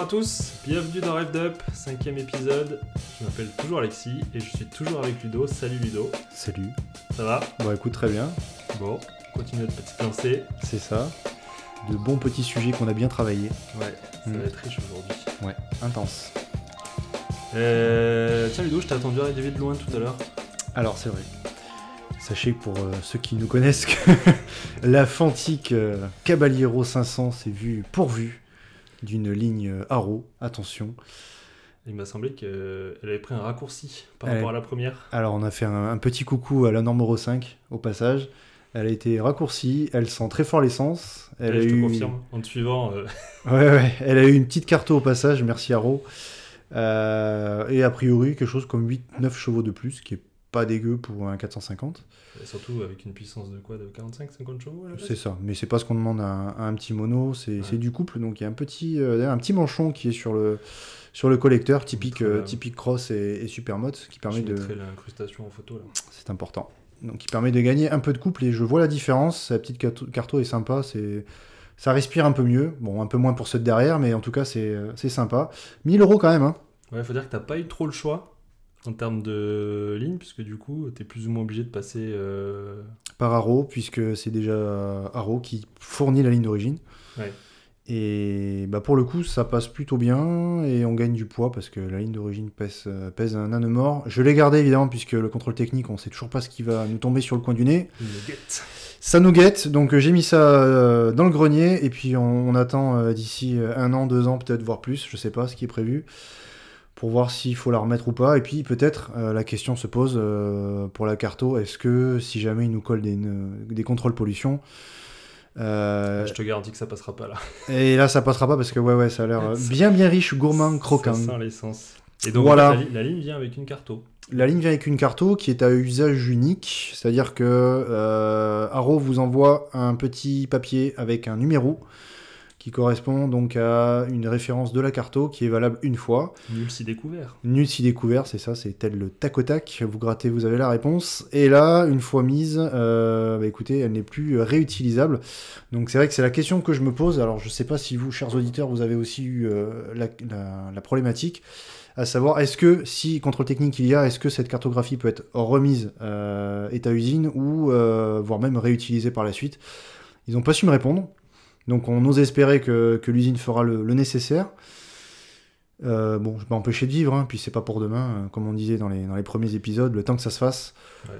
Bonjour à tous, bienvenue dans Rêve Up, cinquième épisode. Je m'appelle toujours Alexis et je suis toujours avec Ludo. Salut Ludo, Salut. ça va? Bon, écoute, très bien. Bon, continue notre petite lancée. C'est ça. De bons petits sujets qu'on a bien travaillés. Ouais, ça Mm. va être riche aujourd'hui. Ouais, intense. Euh, tiens Ludo, je t'ai attendu arriver de loin tout à l'heure. Alors, c'est vrai. Sachez que pour euh, ceux qui nous connaissent, que la Fantique euh, Caballero 500 s'est vue pourvue d'une ligne euh, Haro. Attention. Il m'a semblé qu'elle avait pris un raccourci par rapport à la première. Alors, on a fait un, un petit coucou à la norme Euro 5 au passage. Elle a été raccourcie, elle sent très fort l'essence. Elle Ouais, a je te eu... confirme, en te suivant, euh, Ouais, ouais, elle a eu une petite carte au passage, merci Haro. Euh, et a priori, quelque chose comme 8-9 chevaux de plus, qui est pas dégueu pour un 450. et surtout avec une puissance de quoi De 45-50 chevaux la C'est ça, mais c'est pas ce qu'on demande à un, à un petit mono, c'est Ouais. du couple, donc il y a un petit, euh, un petit manchon qui est sur le, sur le collecteur, typique, euh, typique cross et, et qui permet Je de... l'incrustation en photo là. C'est important. Donc qui permet de gagner un peu de couple, et je vois la différence, sa petite carto, est sympa, c'est... Ça respire un peu mieux, bon un peu moins pour ceux de derrière, mais en tout cas c'est euh, c'est sympa. 1000 euros quand même, hein. Ouais, faut dire que t'as pas eu trop le choix en termes de ligne, puisque du coup, t'es plus ou moins obligé de passer. euh, par Haro, puisque c'est déjà Haro qui fournit la ligne d'origine. Ouais. Et bah pour le coup, ça passe plutôt bien et on gagne du poids parce que la ligne d'origine pèse, pèse un âne mort. Je l'ai gardé évidemment puisque le contrôle technique, on sait toujours pas ce qui va nous tomber sur le coin du nez. guette. Ça nous guette, donc euh, j'ai mis ça euh, dans le grenier et puis on, on attend d'ici un an, deux ans, peut-être voire plus, je sais pas ce qui est prévu, pour voir s'il faut la remettre ou pas. Et puis peut-être euh, la question se pose euh, pour la carto, est-ce que si jamais il nous colle des, des contrôles pollution, euh, Je te garantis que ça passera pas là. et là ça passera pas parce que ouais ouais ça a l'air euh, bien bien riche, gourmand, croquant. Ça sent l'essence. Et donc, Voilà. la, li- la ligne vient avec une carto. La ligne vient avec une carto qui est à usage unique, c'est-à-dire que euh, Haro vous envoie un petit papier avec un numéro qui correspond donc à une référence de la carto qui est valable une fois. Nul si découvert. Nul si découvert, c'est ça, c'est tel le tac au tac, vous grattez, vous avez la réponse. Et là, une fois mise, euh, bah écoutez, elle n'est plus réutilisable. Donc c'est vrai que c'est la question que je me pose. Alors je sais pas si vous, chers auditeurs, vous avez aussi eu euh, la, la- la problématique, à savoir est-ce que si contrôle technique il y a, est-ce que cette cartographie peut être remise euh, état usine ou euh, voire même réutilisée par la suite? Ils n'ont pas su me répondre. Donc on ose espérer que, que l'usine fera le, le nécessaire. Euh, bon, je vais m'empêcher de vivre, hein, puis c'est pas pour demain, euh, comme on disait dans les, dans les premiers épisodes, le temps que ça se fasse, Ouais.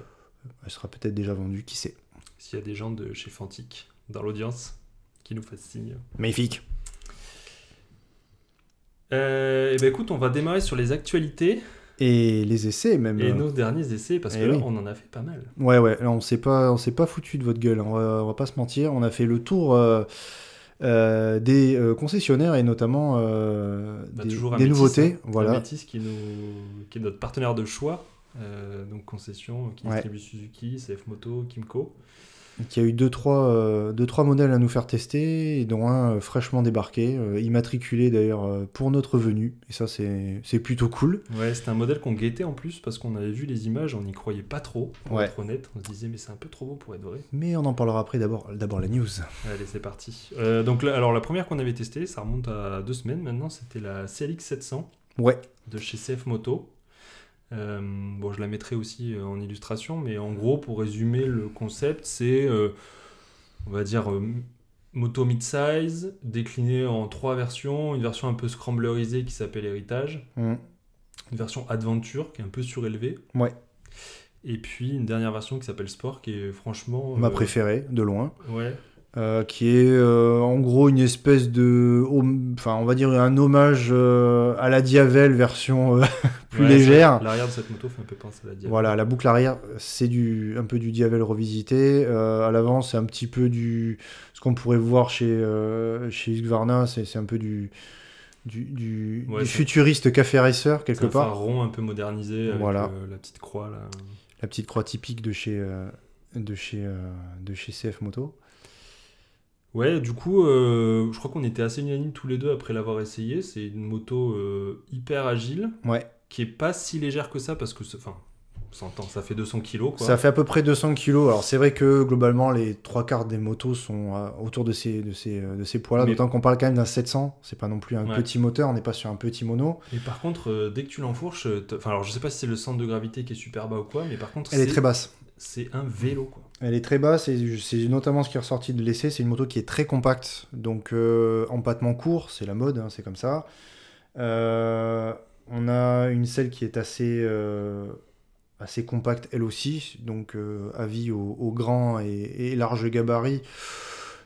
elle sera peut-être déjà vendue, qui sait. S'il y a des gens de chez Fantic dans l'audience qui nous fassent signe. Magnifique. Euh, et ben écoute, on va démarrer sur les actualités Et les essais même. et euh, nos derniers essais parce que Eh là, oui. on en a fait pas mal. Ouais, ouais, là on s'est pas, on s'est pas foutu de votre gueule, hein, on va, on va pas se mentir. On a fait le tour euh, euh, des concessionnaires et notamment Bah, des, toujours des Amétis, nouveautés. hein. Voilà. Amétis qui, nous... qui est notre partenaire de choix. donc concession qui Ouais. distribue Suzuki, CF Moto, Kimco. Qui a eu deux trois, euh, deux, trois modèles à nous faire tester, et dont un euh, fraîchement débarqué, euh, immatriculé d'ailleurs pour notre venue. Et ça, c'est c'est plutôt cool. Ouais, c'était un modèle qu'on guettait en plus parce qu'on avait vu les images, on n'y croyait pas trop, pour Ouais. être honnête. On se disait, mais c'est un peu trop beau pour être vrai. Mais on en parlera après, d'abord d'abord la news. Allez, c'est parti. Donc, là, alors, la première qu'on avait testée, ça remonte à deux semaines maintenant, c'était la CLX 700 Ouais, de chez CF Moto. Euh, bon, je la mettrai aussi euh, en illustration, mais en gros, pour résumer le concept, c'est, euh, on va dire, euh, moto mid-size, décliné en trois versions. Une version un peu scramblerisée qui s'appelle Héritage, Mm. une version Adventure qui est un peu surélevée, ouais. et puis une dernière version qui s'appelle Sport qui est franchement. ma préférée, de loin. Ouais, euh, qui est euh, en gros une espèce de, enfin on va dire un hommage euh, à la Diavel version plus Ouais, légère. L'arrière de cette moto fait un peu penser à la Diablo. Voilà, la boucle arrière, c'est du un peu du Diavel revisité. Euh, à l'avant, c'est un petit peu du ce qu'on pourrait voir chez euh, chez Husqvarna, c'est c'est un peu du du, du, Ouais, du c'est- futuriste café racer quelque un part. phare rond un peu modernisé avec Voilà. euh, la petite croix là. La petite croix typique de chez euh, de chez de chez CF Moto. Ouais, du coup, euh, je crois qu'on était assez unanimes tous les deux après l'avoir essayé. C'est une moto euh, hyper agile, Ouais. Qui est pas si légère que ça parce que, enfin, ça fait 200 kilos. Quoi. Ça fait à peu près 200 kilos. Alors c'est vrai que globalement les trois quarts des motos sont euh, autour de ces, de ces, euh, de ces poids-là, Mais- d'autant qu'on parle quand même d'un 700. C'est pas non plus un Ouais. petit moteur, on n'est pas sur un petit mono. Et par contre, euh, dès que tu l'enfourches, enfin alors je sais pas si c'est le centre de gravité qui est super bas ou quoi, mais par contre Elle est très basse. c'est un vélo quoi. Elle est très basse et c'est notamment ce qui est ressorti de l'essai. C'est une moto qui est très compacte, donc euh, empattement court, c'est la mode, hein, c'est comme ça. Euh, on a une selle qui est assez, euh, assez compacte elle aussi, donc euh, avis aux, aux grands et, et larges gabarits.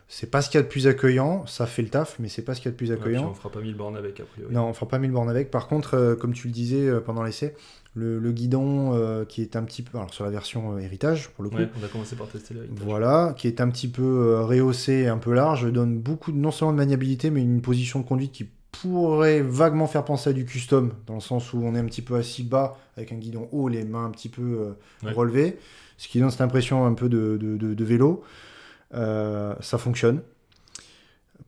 C'est pas ce qu'il y a de plus accueillant, ça fait le taf, mais c'est pas ce qu'il y a de plus Ouais, accueillant. on fera pas 1000 bornes avec a priori. Non, on fera pas 1000 bornes avec. Par contre, euh, comme tu le disais euh, pendant l'essai, le, le guidon euh, qui est un petit peu. Alors, sur la version héritage, pour le coup. Ouais, on a commencé par tester la Voilà, qui est un petit peu rehaussé et un peu large, donne beaucoup, non seulement de maniabilité, mais une position de conduite qui pourrait vaguement faire penser à du custom, dans le sens où on est un petit peu assis bas, avec un guidon haut, les mains un petit peu euh, Ouais. relevées, ce qui donne cette impression un peu de, de- de- de vélo. Euh, ça fonctionne.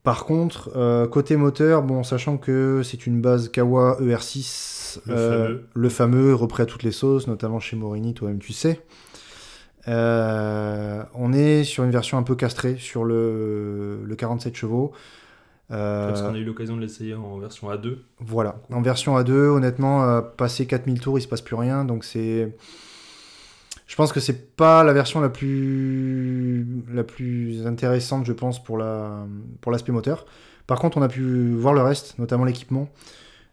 Par contre, euh, côté moteur, bon, sachant que c'est une base Kawa ER6, Le fameux. le fameux, repris à toutes les sauces, notamment chez Morini, toi-même tu sais. On est sur une version un peu castrée sur le, le 47 chevaux. Euh, Parce qu'on a eu l'occasion de l'essayer en version A2. voilà, en version A2, honnêtement, euh, passer 4000 tours, il se passe plus rien. Donc c'est. Je pense que c'est pas la version la plus, la plus intéressante, je pense, pour la pour l'aspect moteur. Par contre, on a pu voir le reste, notamment l'équipement.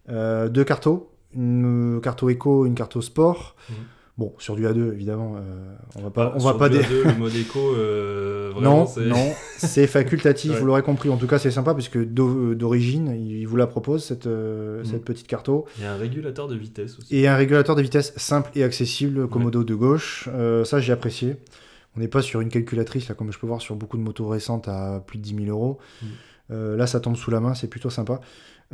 Euh, deux cartos, une carto éco, une carto sport. Mhm. Bon, sur du A2, évidemment, euh, on va pas, on Sur va pas du dé- A2, le mode éco, euh, vraiment, non, c'est- non, c'est facultatif, Ouais. vous l'aurez compris. En tout cas, c'est sympa puisque d'o- d'origine, il vous la propose cette, euh, Mhm. cette petite carto. Il y a un régulateur de vitesse aussi. Et un régulateur de vitesse simple et accessible, commodo de gauche. Euh, ça, j'ai apprécié. On n'est pas sur une calculatrice, là, comme je peux voir sur beaucoup de motos récentes à plus de 10 000 euros. Mm. Là, ça tombe sous la main, c'est plutôt sympa.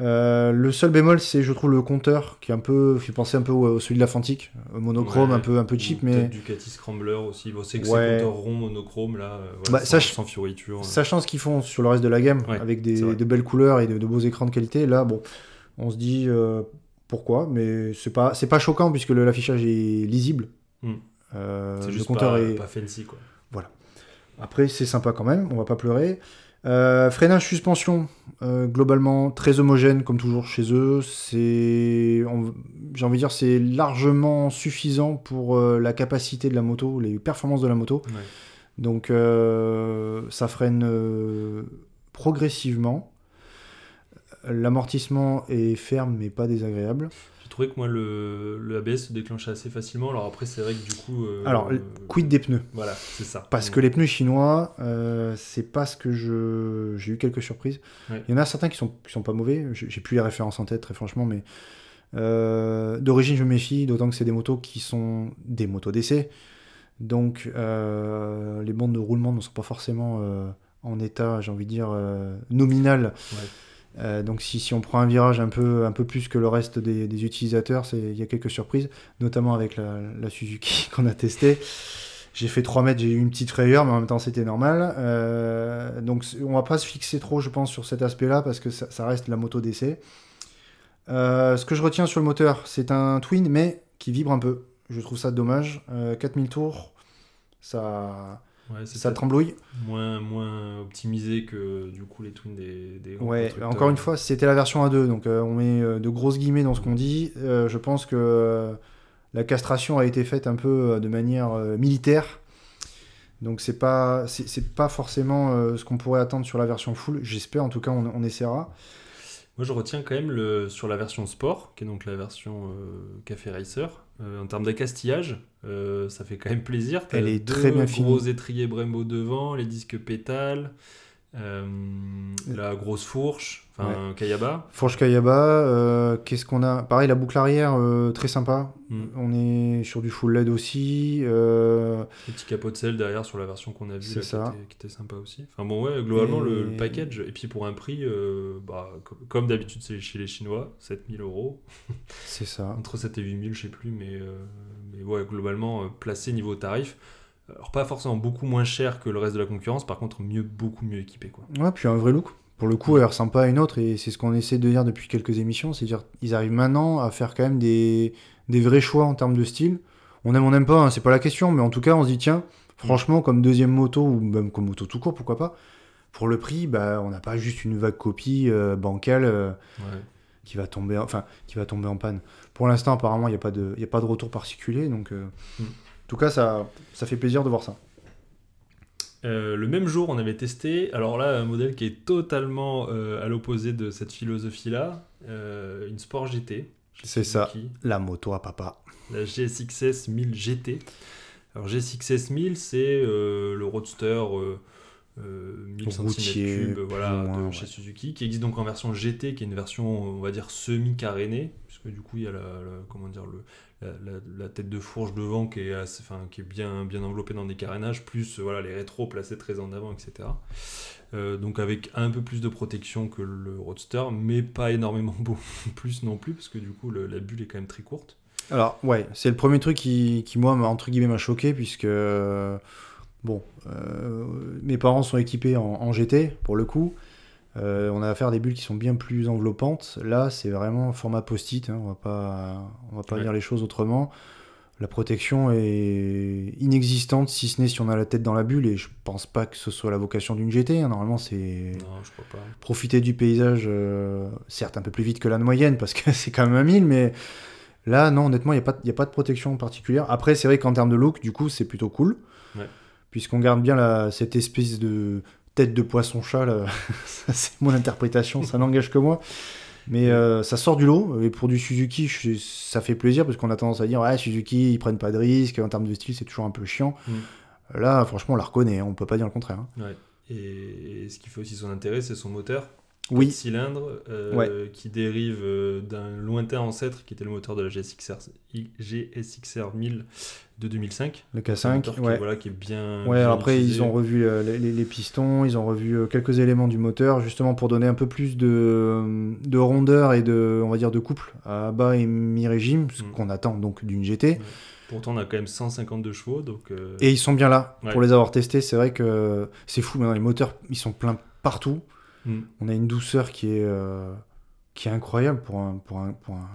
Euh, le seul bémol, c'est, je trouve, le compteur qui est un peu, fait penser un peu au, celui de la Fantique, au monochrome, Ouais, un peu, un peu cheap, mais Ducati Scrambler aussi. Bon, c'est que Ouais. c'est compteur rond monochrome là, euh, voilà, Bah, sans, fioriture. sachant ce qu'ils font sur le reste de la gamme, Ouais, avec des, de belles couleurs et de, de beaux écrans de qualité, là, bon, on se dit euh, pourquoi, mais c'est pas, c'est pas choquant puisque l'affichage est lisible. Mm. Euh, c'est le compteur pas, est, pas fancy quoi. Après, c'est sympa quand même, on va pas pleurer. Euh, freinage suspension, euh, globalement très homogène comme toujours chez eux. C'est, j'ai envie de dire, c'est largement suffisant pour euh, la capacité de la moto, les performances de la moto. Ouais. Donc, ça freine progressivement. L'amortissement est ferme mais pas désagréable. Trouvé que moi le, le ABS se déclenchait assez facilement. Alors après, c'est vrai que du coup. euh, Alors, Quid des pneus? Voilà, c'est ça. Parce que les pneus chinois, euh, c'est pas ce que je. J'ai eu quelques surprises. Ouais. Il y en a certains qui sont, qui sont pas mauvais. J'ai plus les références en tête, très franchement, mais euh, d'origine, je me méfie, d'autant que c'est des motos qui sont des motos d'essai. Donc, les bandes de roulement ne sont pas forcément en état, j'ai envie de dire, nominal. Ouais. Euh, donc, si, on prend un virage un peu, un peu plus que le reste des, utilisateurs, il y a quelques surprises, notamment avec la, Suzuki qu'on a testée. J'ai fait 3 mètres, j'ai eu une petite frayeur, mais en même temps c'était normal. Euh, donc on va pas se fixer trop, je pense, sur cet aspect-là, parce que ça, reste la moto d'essai. Euh, ce que je retiens sur le moteur, c'est un twin, mais qui vibre un peu. Je trouve ça dommage. Euh, 4000 tours, ça, Ouais, c'est ça tremblouille. moins, moins optimisé que du coup les twins des, des Ouais, encore une fois, c'était la version 1.2, donc euh, on met euh, de grosses guillemets dans ce qu'on dit. Euh, je pense que la castration a été faite un peu de manière militaire. Donc c'est pas c'est pas forcément ce qu'on pourrait attendre sur la version full. J'espère, en tout cas, on, on essaiera. Moi, je retiens quand même le, sur la version sport, qui est donc la version euh, Café Racer. euh, en termes d'accastillage, euh, ça fait quand même plaisir. Elle est deux très bien gros finie. étriers Brembo devant, les disques pétales, euh, la grosse fourche, enfin Kayaba. Fourche Kayaba, euh, qu'est-ce qu'on a? Pareil, la boucle arrière, très sympa. Mm. On est sur du full LED aussi. Le petit capot de sel derrière sur la version qu'on a vue, C'est là, qui, ça. était, qui était sympa aussi. Enfin bon, ouais, globalement, le, package, et puis pour un prix, bah, comme, comme d'habitude c'est chez les Chinois, 7000 euros. c'est ça. Entre 7 et 8000, je sais plus, mais, ouais, globalement, euh, placé niveau tarif. Alors, pas forcément beaucoup moins cher que le reste de la concurrence, par contre, mieux, beaucoup mieux équipé, quoi. Ouais, puis un vrai look. Pour le coup, elle ressemble pas à une autre, et c'est ce qu'on essaie de dire depuis quelques émissions, c'est-à-dire ils arrivent maintenant à faire quand même des, des vrais choix en termes de style. On aime, on n'aime pas, hein, c'est pas la question, mais en tout cas, on se dit, tiens, franchement, comme deuxième moto, ou même comme moto tout court, pourquoi pas, pour le prix, bah, on n'a pas juste une vague copie euh, bancale euh, Ouais. qui, va tomber, enfin, qui va tomber en panne. Pour l'instant, apparemment, il n'y a, pas de- y a pas de retour particulier, donc euh, Mm. en tout cas, ça, ça fait plaisir de voir ça. Euh, le même jour, on avait testé, alors là, un modèle qui est totalement euh, à l'opposé de cette philosophie-là, euh, une Sport GT. C'est ça. La moto à papa. La GSXS 1000 GT. Alors GSXS 1000, c'est euh, le roadster euh, euh, 1000 Routier, cm3 voilà, plus ou moins, de chez ouais. Suzuki, qui existe donc en version GT, qui est une version, on va dire, semi-carénée, du coup, il y a la, comment dire, la, tête de fourche devant qui est, enfin, qui est bien, bien enveloppée dans des carénages, plus euh, voilà, les rétros placés très en avant, etc. Euh, donc avec un peu plus de protection que le Roadster, mais pas énormément beau plus non plus, parce que du coup, la bulle est quand même très courte. Alors, ouais, c'est le premier truc qui, qui moi, entre guillemets, m'a choqué, puisque, euh, bon, mes parents sont équipés en GT, pour le coup. Euh, on a affaire à des bulles qui sont bien plus enveloppantes. Là, c'est vraiment format post-it, hein, on va pas, on va pas Ouais. dire les choses autrement. La protection est inexistante, si ce n'est si on a la tête dans la bulle, et je pense pas que ce soit la vocation d'une GT. hein. Normalement, c'est profiter du paysage, euh, certes un peu plus vite que la moyenne, parce que c'est quand même un 1000, mais là, non, honnêtement, il n'y a, pas de- y a pas de protection particulière. Après, c'est vrai qu'en termes de look, du coup, c'est plutôt cool, Ouais. puisqu'on garde bien la, cette espèce de tête de poisson-chat, c'est mon interprétation, ça n'engage que moi. Mais euh, ça sort du lot, et pour du Suzuki, je- ça fait plaisir, parce qu'on a tendance à dire, ouais, Suzuki, ils prennent pas de risques, en termes de style, c'est toujours un peu chiant. Mm. Là, franchement, on la reconnaît, hein, on peut pas dire le contraire. hein. Ouais. Et ce qui fait aussi son intérêt, c'est son moteur. Oui, cylindre euh, Ouais. qui dérive euh, d'un lointain ancêtre qui était le moteur de la GSXR, GSXR 1000 de 2005. le C'est un K5, moteur qui, ouais. voilà, qui est bien. Ouais, bien après, utilisé. ils ont revu euh, les, pistons, ils ont revu euh, quelques éléments du moteur, justement pour donner un peu plus de, de rondeur et de, on va dire, de couple à bas et mi-régime, ce Mm. qu'on attend donc d'une GT. Pourtant, on a quand même 152 chevaux, donc. euh, Et ils sont bien là. Ouais. Pour les avoir testés, c'est vrai que c'est fou. Maintenant, les moteurs, ils sont pleins partout. mm. On a une douceur qui est, euh, qui est incroyable pour un, pour un, pour un,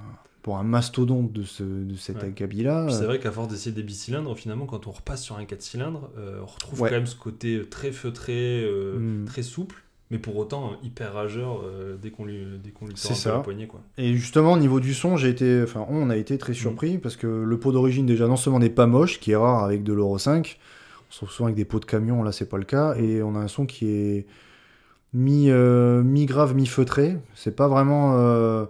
pour un mastodonte de, ce, de cet Ouais. acabit-là. C'est vrai qu'à force d'essayer des bicylindres, finalement, quand on repasse sur un 4 cylindres, euh, on retrouve Ouais. quand même ce côté très feutré, euh, Mm. très souple, mais pour autant euh, hyper rageur euh, dès qu'on lui, dès qu'on lui un peu ça. la poignée. Quoi. Et justement, au niveau du son, j'ai été, enfin, on a été très surpris parce que le pot d'origine, déjà, non seulement n'est pas moche, qui est rare avec de l'Euro 5, on se trouve souvent avec des pots de camion, là, c'est pas le cas, et on a un son qui est mi, euh, mi-grave, mi-feutré. C'est pas vraiment euh,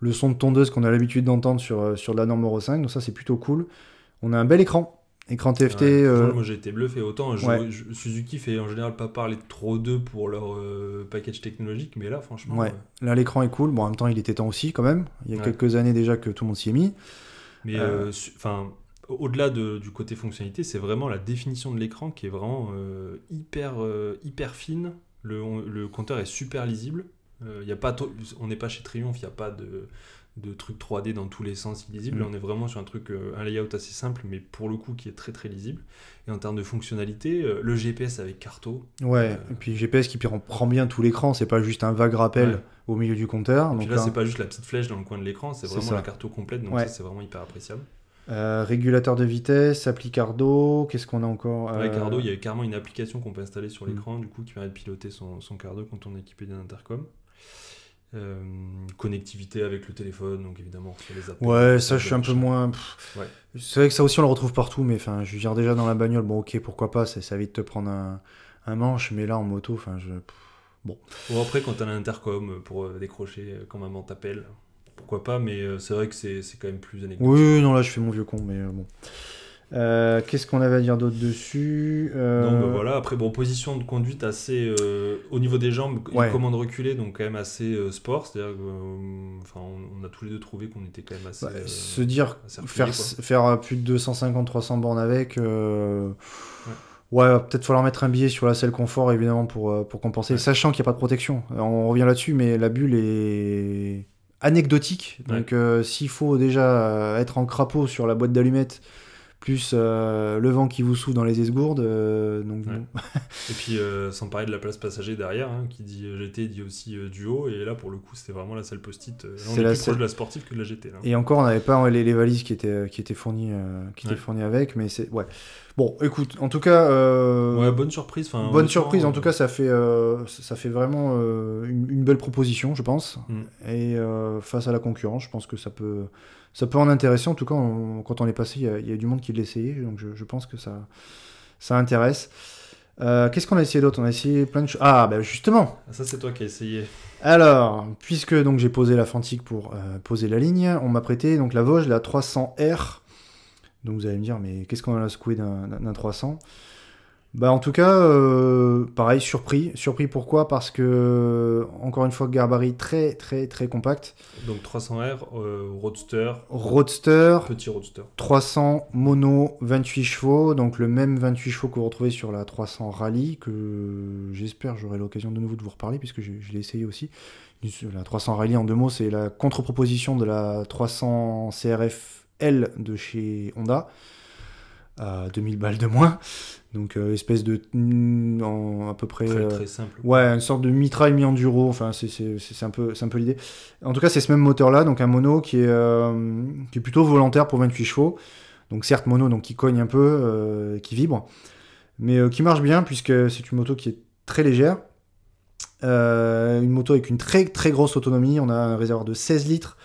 le son de tondeuse qu'on a l'habitude d'entendre sur, euh, sur de la norme Euro 5, donc ça, c'est plutôt cool. On a un bel écran, écran TFT. Ouais, euh, moi j'ai été bluffé. Autant je- ouais. je- Suzuki fait en général pas parler trop d'eux pour leur euh, package technologique, mais là franchement. Ouais. euh, Là, l'écran est cool. Bon, en même temps, il était temps aussi, quand même. Il y a quelques années déjà que tout le monde s'y est mis. Mais enfin, au-delà de- du côté fonctionnalité, c'est vraiment la définition de l'écran qui est vraiment hyper, hyper fine. Le, on- le compteur est super lisible. Euh, y a pas on n'est pas chez Triumph, il n'y a pas de, de truc 3D dans tous les sens illisibles. Mm. Là, on est vraiment sur un truc, euh, un layout assez simple, mais pour le coup qui est très très lisible. Et en termes de fonctionnalité, euh, le GPS avec Carto. Ouais, Euh, et puis GPS qui prend bien tout l'écran, c'est pas juste un vague rappel Ouais. au milieu du compteur. Et Donc puis là, là, c'est pas juste la petite flèche dans le coin de l'écran, c'est vraiment la Carto complète. Donc Ouais. ça, c'est vraiment hyper appréciable. régulateur de vitesse, appli Cardo, qu'est-ce qu'on a encore Ouais, Cardo, il y a carrément une application qu'on peut installer sur Mm. l'écran, du coup, qui permet de piloter son, son Cardo quand on est équipé d'un intercom. Euh, connectivité avec le téléphone, donc évidemment, les appels. Ouais, ça je suis un peu moins. Ouais. C'est vrai que ça aussi on le retrouve partout, mais enfin, je veux dire déjà dans la bagnole, bon ok, pourquoi pas, ça, ça évite de te prendre un, un manche, mais là en moto, enfin, je. Bon, après, quand t'as l'intercom pour euh, décrocher euh, quand maman t'appelle, pourquoi pas, mais c'est vrai que c'est quand même plus anecdotique. Oui, non là je fais mon vieux con, mais bon. Euh, Qu'est-ce qu'on avait à dire d'autre dessus Euh, Donc bah, voilà, après, bon, position de conduite assez. euh, au niveau des jambes, une Ouais. commande reculée, donc quand même assez euh, sport, c'est-à-dire qu'on on, on a tous les deux trouvé qu'on était quand même assez. Bah, se dire assez reculé, faire, faire plus de 250-300 bornes avec. Ouais, peut-être falloir mettre un billet sur la selle confort évidemment pour, pour compenser, Ouais. sachant qu'il n'y a pas de protection. On revient là-dessus, mais la bulle est anecdotique. Donc euh, s'il faut déjà être en crapaud sur la boîte d'allumettes plus euh, le vent qui vous souffle dans les esgourdes. euh, donc, Ouais. bon. Et puis, euh, sans parler de la place passager derrière, hein, qui dit GT dit aussi duo. Et là, pour le coup, c'était vraiment la salle post-it. C'est la plus proche de la sportive que de la GT. Là. Et encore, on n'avait pas les, les valises qui étaient, qui étaient fournies, qui étaient Ouais. fournies avec, mais c'est ouais. Bon, écoute, en tout cas, euh, Ouais, bonne surprise. enfin, bonne surprise. En euh, tout cas, ça fait, euh, ça fait vraiment euh, une, une belle proposition, je pense. Mm. Et euh, face à la concurrence, je pense que ça peut, ça peut en intéresser. En tout cas, on- quand on est passé, il y a, il y a du monde qui l'essayait, donc je, je pense que ça, ça intéresse. Euh, Qu'est-ce qu'on a essayé d'autre? On a essayé plein de choses. Ah, ben justement. Ça, c'est toi qui as essayé. Alors, puisque donc j'ai posé la Fantique pour euh, poser la ligne, on m'a prêté donc la Vosges, la 300R. Donc vous allez me dire, mais qu'est-ce qu'on a secoué d'un d'un 300 Bah en tout cas, euh, pareil, surpris. Surpris pourquoi? Parce que, encore une fois, gabarit très très très compact. Donc 300R, euh, Roadster, Roadster, petit Roadster. 300 mono 28 chevaux, donc le même 28 chevaux que vous retrouvez sur la 300 Rally, que j'espère j'aurai l'occasion de nouveau de vous reparler, puisque je, je l'ai essayé aussi. La 300 Rally, en deux mots, c'est la contre-proposition de la 300 CRF L de chez Honda, à 2000 balles de moins. Donc, euh, espèce de. mm, en à peu près. Très, euh, très simple. Ouais, une sorte de mitraille mi-enduro, enfin c'est un peu, c'est un peu l'idée. En tout cas, c'est ce même moteur-là, donc un mono qui est, euh, qui est plutôt volontaire pour 28 chevaux. Donc certes mono, donc qui cogne un peu, qui vibre, mais qui marche bien puisque c'est une moto qui est très légère. Une moto avec une très très grosse autonomie, on a un réservoir de 16 litres,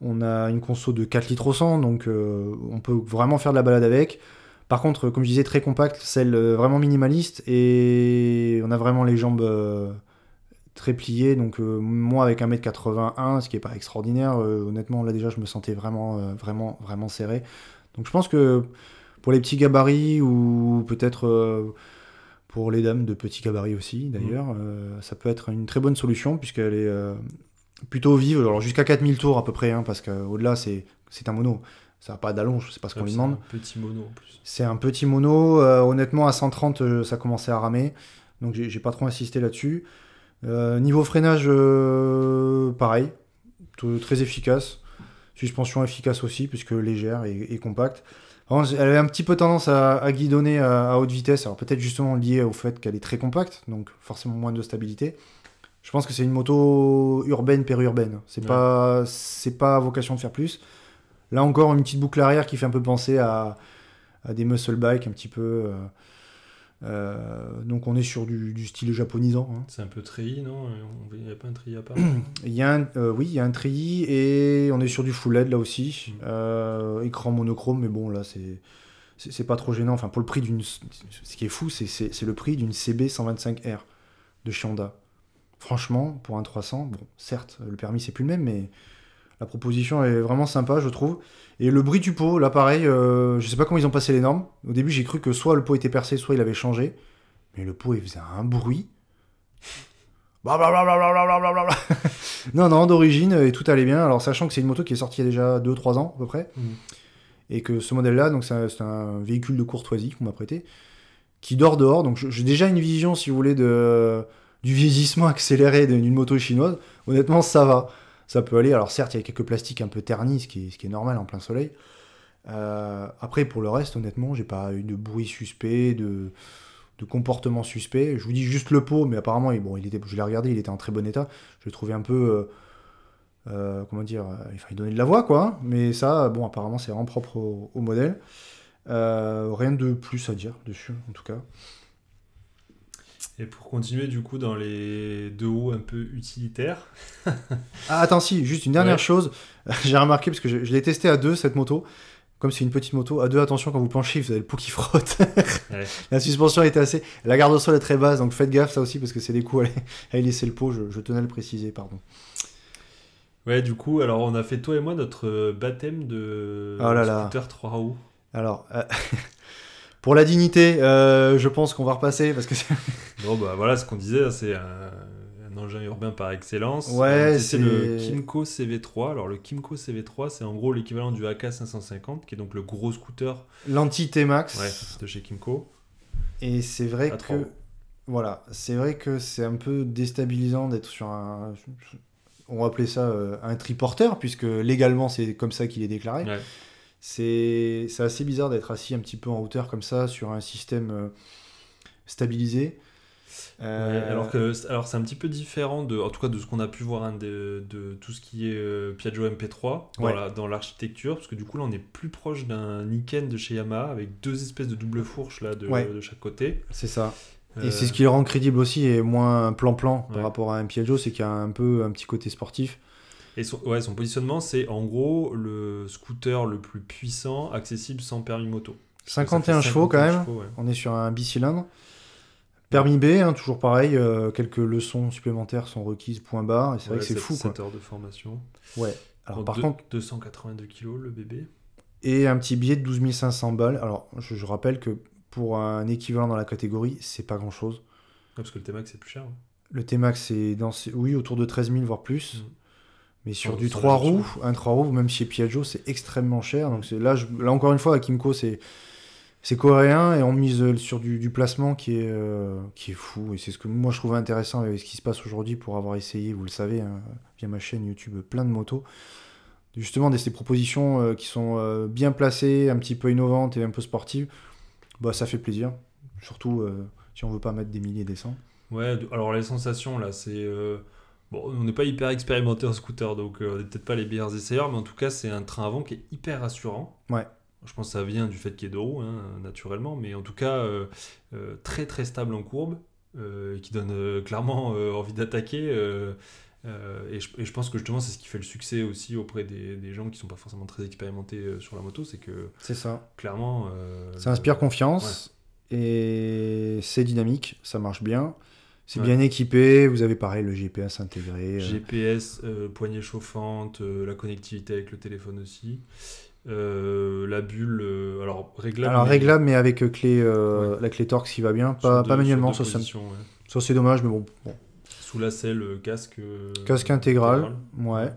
on a une conso de 4 litres au 100, donc euh, on peut vraiment faire de la balade avec. Par contre, comme je disais, très compacte, celle euh, vraiment minimaliste, et on a vraiment les jambes euh, très pliées. Donc euh, moi, avec 1m81, ce qui est pas extraordinaire, honnêtement, là déjà, je me sentais vraiment, vraiment, vraiment serré. Donc je pense que pour les petits gabarits, ou peut-être pour les dames de petits gabarits aussi, d'ailleurs, euh, ça peut être une très bonne solution, puisqu'elle est plutôt vive, alors jusqu'à 4000 tours à peu près, hein, parce qu'au-delà, c'est c'est un mono. Ça n'a pas d'allonge, c'est pas ce qu'on Ouais, lui c'est demande. un Petit mono en plus. C'est un petit mono. euh, honnêtement, à 130, euh, ça commençait à ramer. Donc, j'ai pas trop insisté là-dessus. Euh, niveau freinage, pareil. T- Très efficace. Suspension efficace aussi, puisque légère et, et compacte. Elle avait un petit peu tendance à, à guidonner à, à haute vitesse. Alors, peut-être justement lié au fait qu'elle est très compacte, donc forcément moins de stabilité. Je pense que c'est une moto urbaine, périurbaine. C'est Ouais. pas, c'est pas vocation de faire plus. Là encore, une petite boucle arrière qui fait un peu penser à, à des muscle bikes un petit peu. euh, euh, donc on est sur du, du style japonisant. hein. C'est un peu treillis, non? Il n'y a pas un treillis à part? Il y a un, euh, oui, il y a un treillis et on est sur du full LED là aussi. Mm. Écran monochrome, mais bon là c'est c'est pas trop gênant. Enfin pour le prix d'une, ce qui est fou, c'est le prix d'une CB 125R de chez Honda. Franchement, pour un 300, bon, certes, le permis c'est plus le même, mais la proposition est vraiment sympa, je trouve. Et le bruit du pot, là pareil, euh, je sais pas comment ils ont passé les normes. Au début, j'ai cru que soit le pot était percé, soit il avait changé. Mais le pot, il faisait un bruit. Non, non, d'origine, et tout allait bien. Alors, sachant que c'est une moto qui est sortie il y a déjà 2-3 ans, à peu près. Mhm. Et que ce modèle-là, donc c'est un, un véhicule de courtoisie qu'on m'a prêté, qui dort dehors. Donc, j'ai déjà une vision, si vous voulez, de, du vieillissement accéléré d'une moto chinoise. Honnêtement, ça va. Ça peut aller. Alors, certes, il y a quelques plastiques un peu ternis, ce qui est, normal en plein soleil. Euh, après, pour le reste, honnêtement, j'ai pas eu de bruit suspect, de, comportement suspect. Je vous dis juste le pot, mais apparemment, bon, il était, je l'ai regardé, il était en très bon état. Je l'ai trouvé un peu. euh, euh, comment dire il donnait de la voix, quoi. Mais ça, bon, apparemment, c'est vraiment propre au, modèle. Rien de plus à dire dessus, en tout cas. Et pour continuer, du coup, dans les deux roues un peu utilitaires, Ah, attends, si, juste une dernière Ouais. chose. J'ai remarqué, parce que je, je l'ai testé à deux, cette moto. Comme c'est une petite moto, à deux, attention, quand vous penchez, vous avez le pot qui frotte. Ouais. La suspension était assez. La garde au sol est très basse, donc faites gaffe, ça aussi, parce que c'est des coups à laisser le pot. Je, je tenais à le préciser, pardon. ouais, du coup, alors on a fait toi et moi notre baptême de Oh là là. scooter 3 roues. Alors, euh, pour la dignité, euh, je pense qu'on va repasser, parce que c'est- Bon, bah voilà ce qu'on disait, c'est un, un engin urbain par excellence. Ouais, Euh, C'était le c'est- Kimco CV3. Alors, le Kimco CV3, c'est en gros l'équivalent du AK550, qui est donc le gros scooter l'anti-T-Max. ouais, de chez Kimco. Et c'est vrai que. Voilà, c'est vrai que c'est un peu déstabilisant d'être sur un. On va appeler ça euh, un triporteur, puisque légalement c'est comme ça qu'il est déclaré. Ouais. C'est assez bizarre d'être assis un petit peu en hauteur comme ça sur un système euh, stabilisé. Euh, Ouais, alors que alors c'est un petit peu différent de en tout cas de ce qu'on a pu voir hein, de, de tout ce qui est euh, Piaggio MP3 dans Ouais. la- dans l'architecture parce que du coup là on est plus proche d'un Niken de chez Yamaha avec deux espèces de double fourches là de, Ouais. de chaque côté. c'est ça. Euh, Et c'est ce qui le rend crédible aussi et moins plan-plan par Ouais. rapport à un Piaggio, c'est qu'il y a un peu un petit côté sportif. Et son, ouais, son positionnement, c'est en gros le scooter le plus puissant, accessible sans permis moto. Ça 51 fait chevaux quand 51 même. chevaux, ouais. On est sur un bicylindre. Permis B, hein, toujours pareil, euh, quelques leçons supplémentaires sont requises, point barre, et c'est vrai que c'est fou quoi. sept heures de formation. Ouais. Alors par deux- contre, 282 kilos le bébé. et un petit billet de 12 500 balles. Alors je, je rappelle que pour un équivalent dans la catégorie, c'est pas grand chose. Ouais, parce que le T-Max c'est plus cher. hein. Le T-Max, c'est dans, oui, autour de 13 000, voire plus. Mm. Mais sur Sans- du sans 3 la gestion. roues, un 3 roues, même chez Piaggio, c'est extrêmement cher. Donc là, je- là, encore une fois, à Kimco, c'est c'est coréen et on mise euh, sur du, du placement qui est, euh, qui est fou. Et c'est ce que moi je trouve intéressant avec ce qui se passe aujourd'hui pour avoir essayé, vous le savez, hein, via ma chaîne YouTube, plein de motos. Justement, des, ces propositions euh, qui sont euh, bien placées, un petit peu innovantes et un peu sportives, bah, ça fait plaisir. Surtout euh, si on veut pas mettre des milliers et des cents. Ouais, alors les sensations là, c'est. Bon, on n'est pas hyper expérimenté en scooter, donc euh, on n'est peut-être pas les meilleurs essayeurs, mais en tout cas, c'est un train avant qui est hyper rassurant. Ouais. Je pense que ça vient du fait qu'il y ait deux roues, hein, naturellement, mais en tout cas, euh, euh, très très stable en courbe, euh, qui donne clairement envie d'attaquer. et, je, et je pense que justement, c'est ce qui fait le succès aussi auprès des, des gens qui sont pas forcément très expérimentés sur la moto, c'est que C'est ça. clairement. Ça inspire confiance et c'est dynamique, ça marche bien. C'est Ouais. bien équipé, vous avez pareil le GPS intégré. euh, GPS, euh, poignée chauffante, euh, la connectivité avec le téléphone aussi. Euh, la bulle, alors réglable. Alors mais réglable mais avec clé, euh, la clé Torx qui va bien, pas, deux- pas manuellement, ça, ça, ouais. ça, c'est dommage mais bon. bon. Sous la selle, casque. Casque intégral, ouais.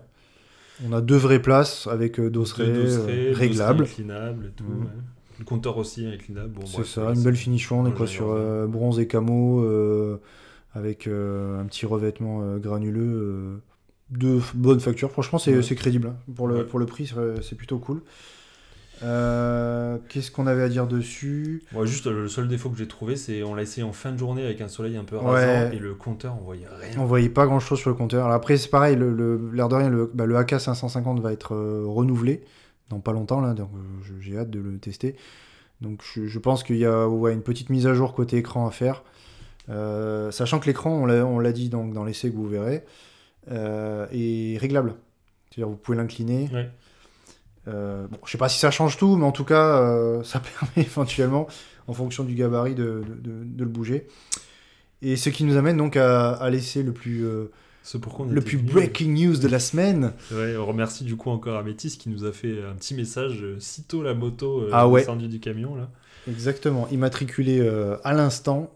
On a deux vraies places avec dosseret, réglable. inclinable et tout. Ouais. Le compteur aussi inclinable. Bon, C'est ça, ouais, une belle finition, on est Ouais, quoi sur bronze et camo avec euh, un petit revêtement euh, granuleux euh, de bonne facture. Franchement, c'est Ouais. crédible. hein. Pour, le, Ouais. pour le prix, c'est plutôt cool. Euh, Qu'est-ce qu'on avait à dire dessus? Juste le seul défaut que j'ai trouvé, c'est on l'a essayé en fin de journée avec un soleil un peu rasant et le compteur, on voyait rien. On voyait pas grand chose sur le compteur. Alors après, c'est pareil, le, le- l'air de rien, le, bah, le AK 550 va être euh, renouvelé dans pas longtemps, là, donc j'ai hâte de le tester. Donc je, je pense qu'il y a une petite mise à jour côté écran à faire. Euh, sachant que l'écran, on l'a dit donc, dans l'essai que vous verrez, euh, est réglable. C'est-à-dire vous pouvez l'incliner. Ouais. Euh, bon, je sais pas si ça change tout, mais en tout cas, euh, ça permet éventuellement, en fonction du gabarit, de, de- de- de le bouger. Et ce qui nous amène donc à, à laisser le plus, le plus breaking news de la semaine. Ouais, on remercie du coup encore Amétis qui nous a fait un petit message euh, sitôt la moto euh, Ah ouais. descendue du camion là. Exactement, immatriculé euh, à l'instant.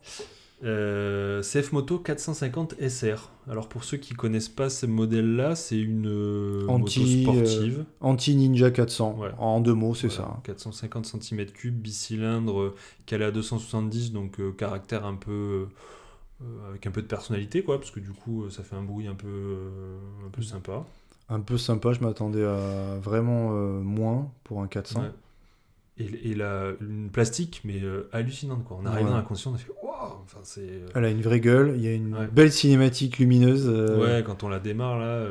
Euh, CF Moto 450 SR. Alors pour ceux qui connaissent pas ce modèle-là, c'est une euh, Anti, moto sportive. Anti-Ninja 400, Ouais. en deux mots, c'est Voilà, ça. 450 cm3, bicylindre, euh, calé à 270, donc euh, caractère un peu euh, euh, avec un peu de personnalité quoi, parce que du coup euh, ça fait un bruit un peu euh, un peu sympa. Un peu sympa, je m'attendais à vraiment euh, moins pour un 400. Ouais. Et, et la, une plastique, mais euh, hallucinante quoi. En arrivant Ouais. à la conscience, on a fait waouh Enfin, c'est. euh, Elle a une vraie gueule, il y a une Ouais. belle cinématique lumineuse. euh, Ouais, quand on la démarre là.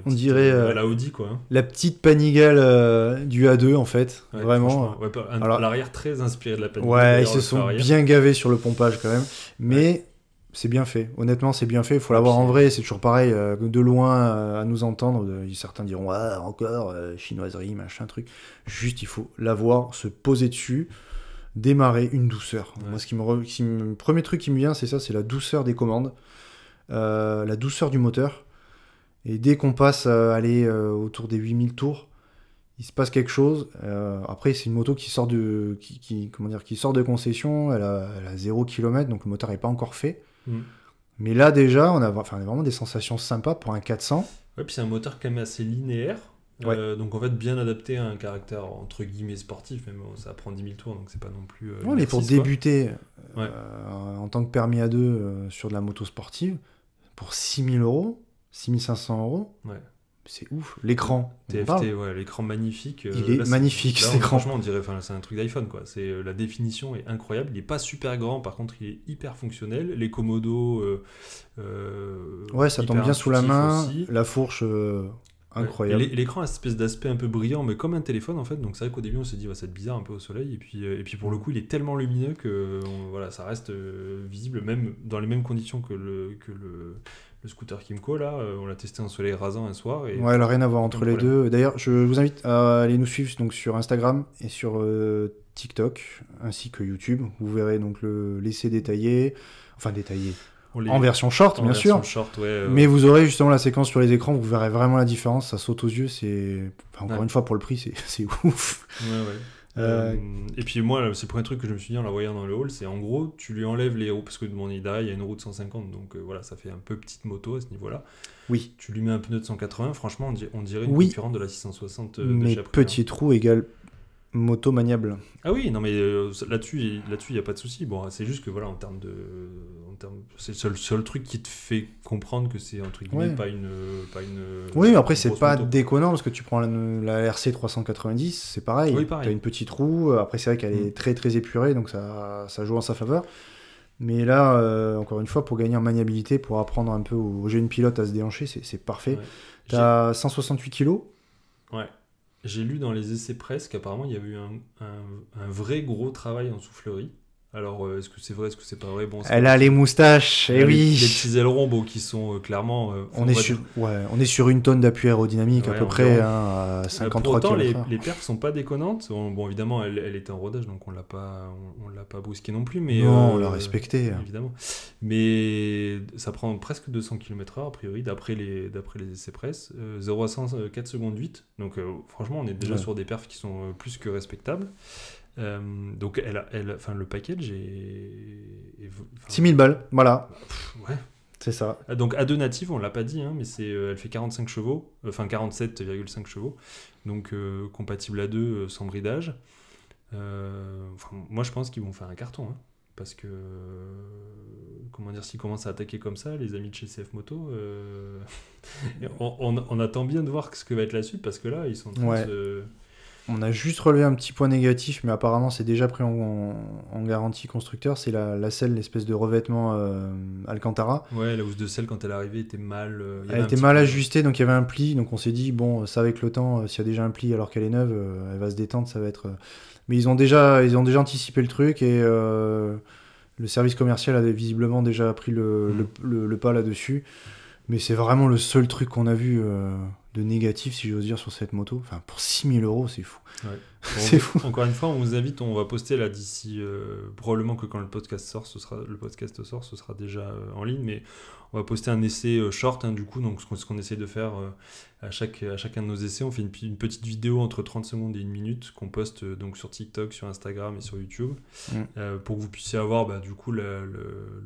On petite, dirait, la Audi quoi. hein. La petite Panigale du A2 en fait, Ouais, vraiment. un- Alors- l'arrière très inspiré de la Panigale. Ouais, ils se sont bien gavés sur le pompage quand même. Mais c'est bien fait. Honnêtement, c'est bien fait. Il faut l'avoir en vrai. C'est toujours pareil. euh, de loin, euh, à nous entendre, euh, certains diront Ah, encore, euh, chinoiserie, machin, truc. Juste, il faut l'avoir, se poser dessus, démarrer une douceur. Ouais. Moi, ce qui me, re- qui me- le premier truc qui me vient, c'est ça c'est la douceur des commandes, la douceur du moteur. Et dès qu'on passe à aller autour des 8000 tours, il se passe quelque chose. Euh, après, c'est une moto qui sort de, qui, qui- comment dire, qui sort de concession. Elle a, elle a 0 km, donc le moteur n'est pas encore fait. Mm. Mais là, déjà, on a, enfin, on a vraiment des sensations sympas pour un 400. Ouais, puis c'est un moteur quand même assez linéaire. Ouais. Euh, donc en fait bien adapté à un caractère entre guillemets sportif, même bon, ça prend 10 000 tours donc c'est pas non plus. euh, Ouais, mais pour débuter Ouais. euh, en tant que permis à deux euh, sur de la moto sportive, pour 6000 euros, 6500 euros, Ouais. C'est ouf. L'écran, TFT, ouais, l'écran magnifique. euh, Il est là, magnifique, cet écran. Franchement, on dirait, enfin, c'est un truc d'iPhone, quoi. C'est euh, la définition est incroyable. Il est pas super grand, par contre, il est hyper fonctionnel. Les commodos. euh, Ouais, ça tombe bien sous la main. aussi. La fourche, euh, incroyable. L'écran a cette espèce d'aspect un peu brillant, mais comme un téléphone en fait. Donc c'est vrai qu'au début on s'est dit, va ça va être bizarre un peu au soleil. Et puis, et puis pour le coup, il est tellement lumineux que on- voilà, ça reste visible, même dans les mêmes conditions que le, que le, le scooter Kimco. Là, Euh, on l'a testé en soleil rasant un soir. Et Ouais, elle a rien à voir entre les problème. deux. D'ailleurs, je vous invite à aller nous suivre donc sur Instagram et sur euh, TikTok ainsi que YouTube. Vous verrez donc le l'essai détaillé, enfin détaillé, les- en version short en bien version sûr. short, ouais, euh, Mais vous aurez justement la séquence sur les écrans, vous verrez vraiment la différence, ça saute aux yeux, c'est enfin, encore Ouais. une fois pour le prix, c'est c'est ouf. ouais, ouais. Euh, Euh, et puis moi, c'est le premier truc que je me suis dit en la voyant dans le hall, c'est en gros, tu lui enlèves les roues, parce que de mon derrière, il y a une roue de 150, donc euh, voilà, ça fait un peu petite moto à ce niveau-là. Oui, Tu lui mets un pneu de 180, franchement, on, di- on dirait une Oui. concurrente de la 660 euh, de mais chez Aprilia. petit trou égale moto maniable. Ah oui, non mais euh, là-dessus, là-dessus, il y a pas de souci. Bon, c'est juste que voilà, en termes de, en termes, c'est le seul, seul truc qui te fait comprendre que c'est entre guillemets Ouais. pas une, pas une. Oui, mais après c'est pas moto. déconnant parce que tu prends la, la RC 390, c'est pareil. Oui, pareil. T'as une petite roue. Après c'est vrai qu'elle Mm. est très très épurée, donc ça, ça joue en sa faveur. Mais là, euh, encore une fois, pour gagner en maniabilité, pour apprendre un peu aux jeunes pilotes à se déhancher, c'est parfait. Ouais. T'as 168 kilos. Ouais. J'ai lu dans les essais presse qu'apparemment il y avait eu un, vrai gros travail en soufflerie. Alors, euh, est-ce que c'est vrai, est-ce que c'est pas vrai? Bon, Elle a les moustaches, eh les- oui. Les petits ailerons bon, qui sont euh, clairement. euh, On est, sur, ouais, on est sur une tonne d'appui aérodynamique à peu près, hein, à Euh, 53 pour autant, les, les perfs sont pas déconnantes. Bon, bon, évidemment, elle, elle était en rodage, donc on l'a pas, on, on l'a pas brusqué non plus. Mais Non, euh, on l'a respecté. Évidemment. Mais ça prend presque 200 km/h, a priori, d'après les, d'après les essais presse. Euh, 0 à 100, euh, 4 secondes 8. Donc, franchement, on est déjà Ouais. sur des perfs qui sont plus que respectables. Euh, donc, elle, a- elle, enfin, le package est. est- enfin, 6000 balles, voilà, pff, Ouais. c'est ça. Ah, Donc à deux natives, on l'a pas dit, hein, mais c'est, euh, elle fait 45 chevaux, euh, enfin 47,5 chevaux, donc euh, compatible à deux euh, sans bridage. Euh, enfin, moi je pense qu'ils vont faire un carton, hein, parce que euh, comment dire, s'ils commencent à attaquer comme ça, les amis de chez CF Moto, euh, on, on- on attend bien de voir ce que va être la suite, parce que là ils sont en train Ouais. de se- On a juste relevé un petit point négatif, mais apparemment c'est déjà pris en, en- en garantie constructeur, c'est la, la selle, l'espèce de revêtement euh, Alcantara. Ouais, la housse de sel quand elle est arrivée était mal. euh, Elle était mal ajustée, donc il y avait un pli, donc on s'est dit, bon, ça avec le temps, euh, s'il y a déjà un pli alors qu'elle est neuve, elle va se détendre, ça va être... Mais ils ont déjà, ils ont déjà anticipé le truc et le service commercial avait visiblement déjà pris le, Mm. le, le- le pas là-dessus. Mais c'est vraiment le seul truc qu'on a vu euh, de négatif, si j'ose dire, sur cette moto. Enfin, pour 6000 euros, c'est fou. C'est fou. Encore une fois, on vous invite, on va poster là d'ici, euh, probablement que quand le podcast sort, ce sera, le podcast sort, ce sera déjà euh, en ligne, mais on va poster un essai euh, short, hein, du coup, donc ce qu'on, essaie de faire à, chaque, à chacun de nos essais, on fait une, petite vidéo entre 30 secondes et une minute qu'on poste donc sur TikTok, sur Instagram et sur YouTube, Mm. pour que vous puissiez avoir bah, du coup la, le-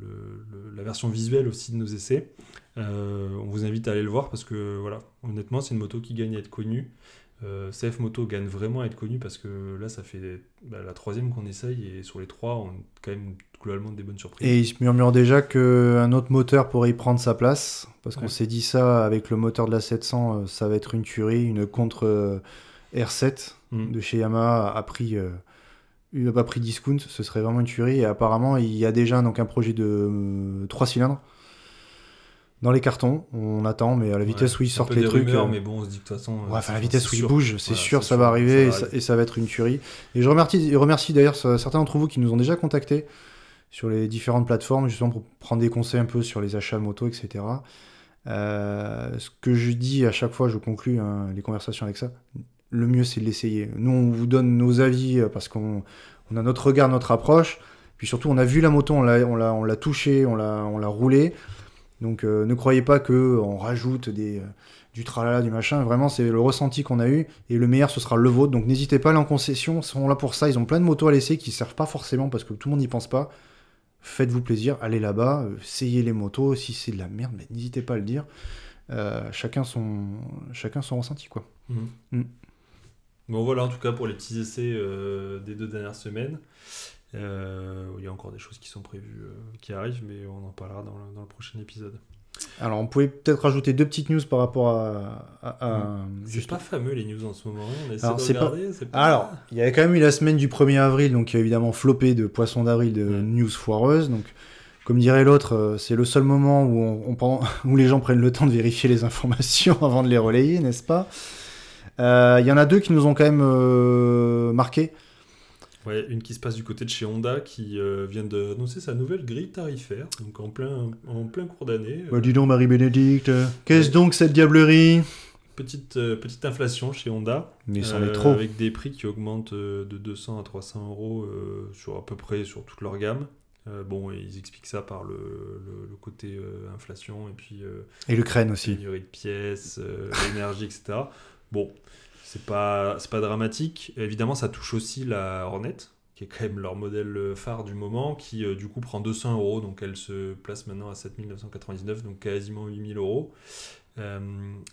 le- le- la version visuelle aussi de nos essais. On vous invite à aller le voir parce que voilà, honnêtement, c'est une moto qui gagne à être connue. Euh, CF Moto gagne vraiment à être connu parce que là, ça fait bah, la troisième qu'on essaye et sur les trois, on a quand même globalement des bonnes surprises. Et il se murmure déjà qu'un autre moteur pourrait y prendre sa place, parce qu'on s'est dit ça avec le moteur de la 700, euh, ça va être une tuerie, une contre euh, R7 Mm. de chez Yamaha a pris, euh, il a pas pris discount, ce serait vraiment une tuerie. Et apparemment, il y a déjà donc un projet de 3 cylindres dans les cartons. On attend, mais à la vitesse Ouais, où ils sortent les trucs. rumeurs, euh, mais bon, on se dit que de toute façon. euh, Ouais, enfin, la c'est- vitesse où il sûr. bouge, c'est Voilà, sûr, ça va arriver et ça va et ça va être une tuerie. Et je remercie, remercie d'ailleurs ce- certains d'entre vous qui nous ont déjà contactés sur les différentes plateformes, justement pour prendre des conseils un peu sur les achats moto, etc. Euh, ce que je dis à chaque fois, je conclus hein, les conversations avec ça. Le mieux, c'est de l'essayer. Nous, on vous donne nos avis euh, parce qu'on on a notre regard, notre approche. Puis surtout, on a vu la moto, on l'a, l'a, l'a touchée, l'a, on l'a roulée. Donc, euh, ne croyez pas que on rajoute des, euh, du tralala, du machin. Vraiment, c'est le ressenti qu'on a eu. Et le meilleur, ce sera le vôtre. Donc, n'hésitez pas à aller en concession. Ils sont là pour ça. Ils ont plein de motos à laisser qui ne servent pas forcément parce que tout le monde n'y pense pas. Faites-vous plaisir. Allez là-bas. euh, essayez les motos. Si c'est de la merde, mais n'hésitez pas à le dire. Euh, chacun, son, chacun son ressenti, quoi. Mhm. Mm. Bon, voilà, en tout cas, pour les petits essais euh, des deux dernières semaines. Euh, il y a encore des choses qui sont prévues, euh, qui arrivent, mais on en parlera dans le, dans le prochain épisode. Alors, on pouvait peut-être rajouter deux petites news par rapport à. à- à- C'est juste- pas fameux les news en ce moment. On essaie Alors, de c'est pas- c'est Alors, il y avait quand même eu la semaine du 1er avril, donc il y a évidemment flopé de poissons d'avril de Ouais. news foireuses. Donc, comme dirait l'autre, euh, c'est le seul moment où, on, on prend- où les gens prennent le temps de vérifier les informations avant de les relayer, n'est-ce pas? Euh, Il y en a deux qui nous ont quand même euh, marqué. Ouais, une qui se passe du côté de chez Honda qui euh, vient d'annoncer sa nouvelle grille tarifaire, donc en plein, en plein cours d'année. Bah, dis donc, Marie-Bénédicte, qu'est-ce donc cette diablerie? Petite, euh, petite inflation chez Honda. Mais c'en euh, est trop. Avec des prix qui augmentent euh, de 200 à 300 euros euh, sur à peu près sur toute leur gamme. Euh, bon, ils expliquent ça par le, le- le côté euh, inflation et puis euh, Et l'Ukraine aussi. pénurie de pièces, euh, l'énergie, etc. Bon, c'est pas, pas dramatique. Évidemment, ça touche aussi la Hornet, qui est quand même leur modèle phare du moment, qui euh, du coup prend 200 euros, donc elle se place maintenant à 7999, donc quasiment 8000 euros. Euh,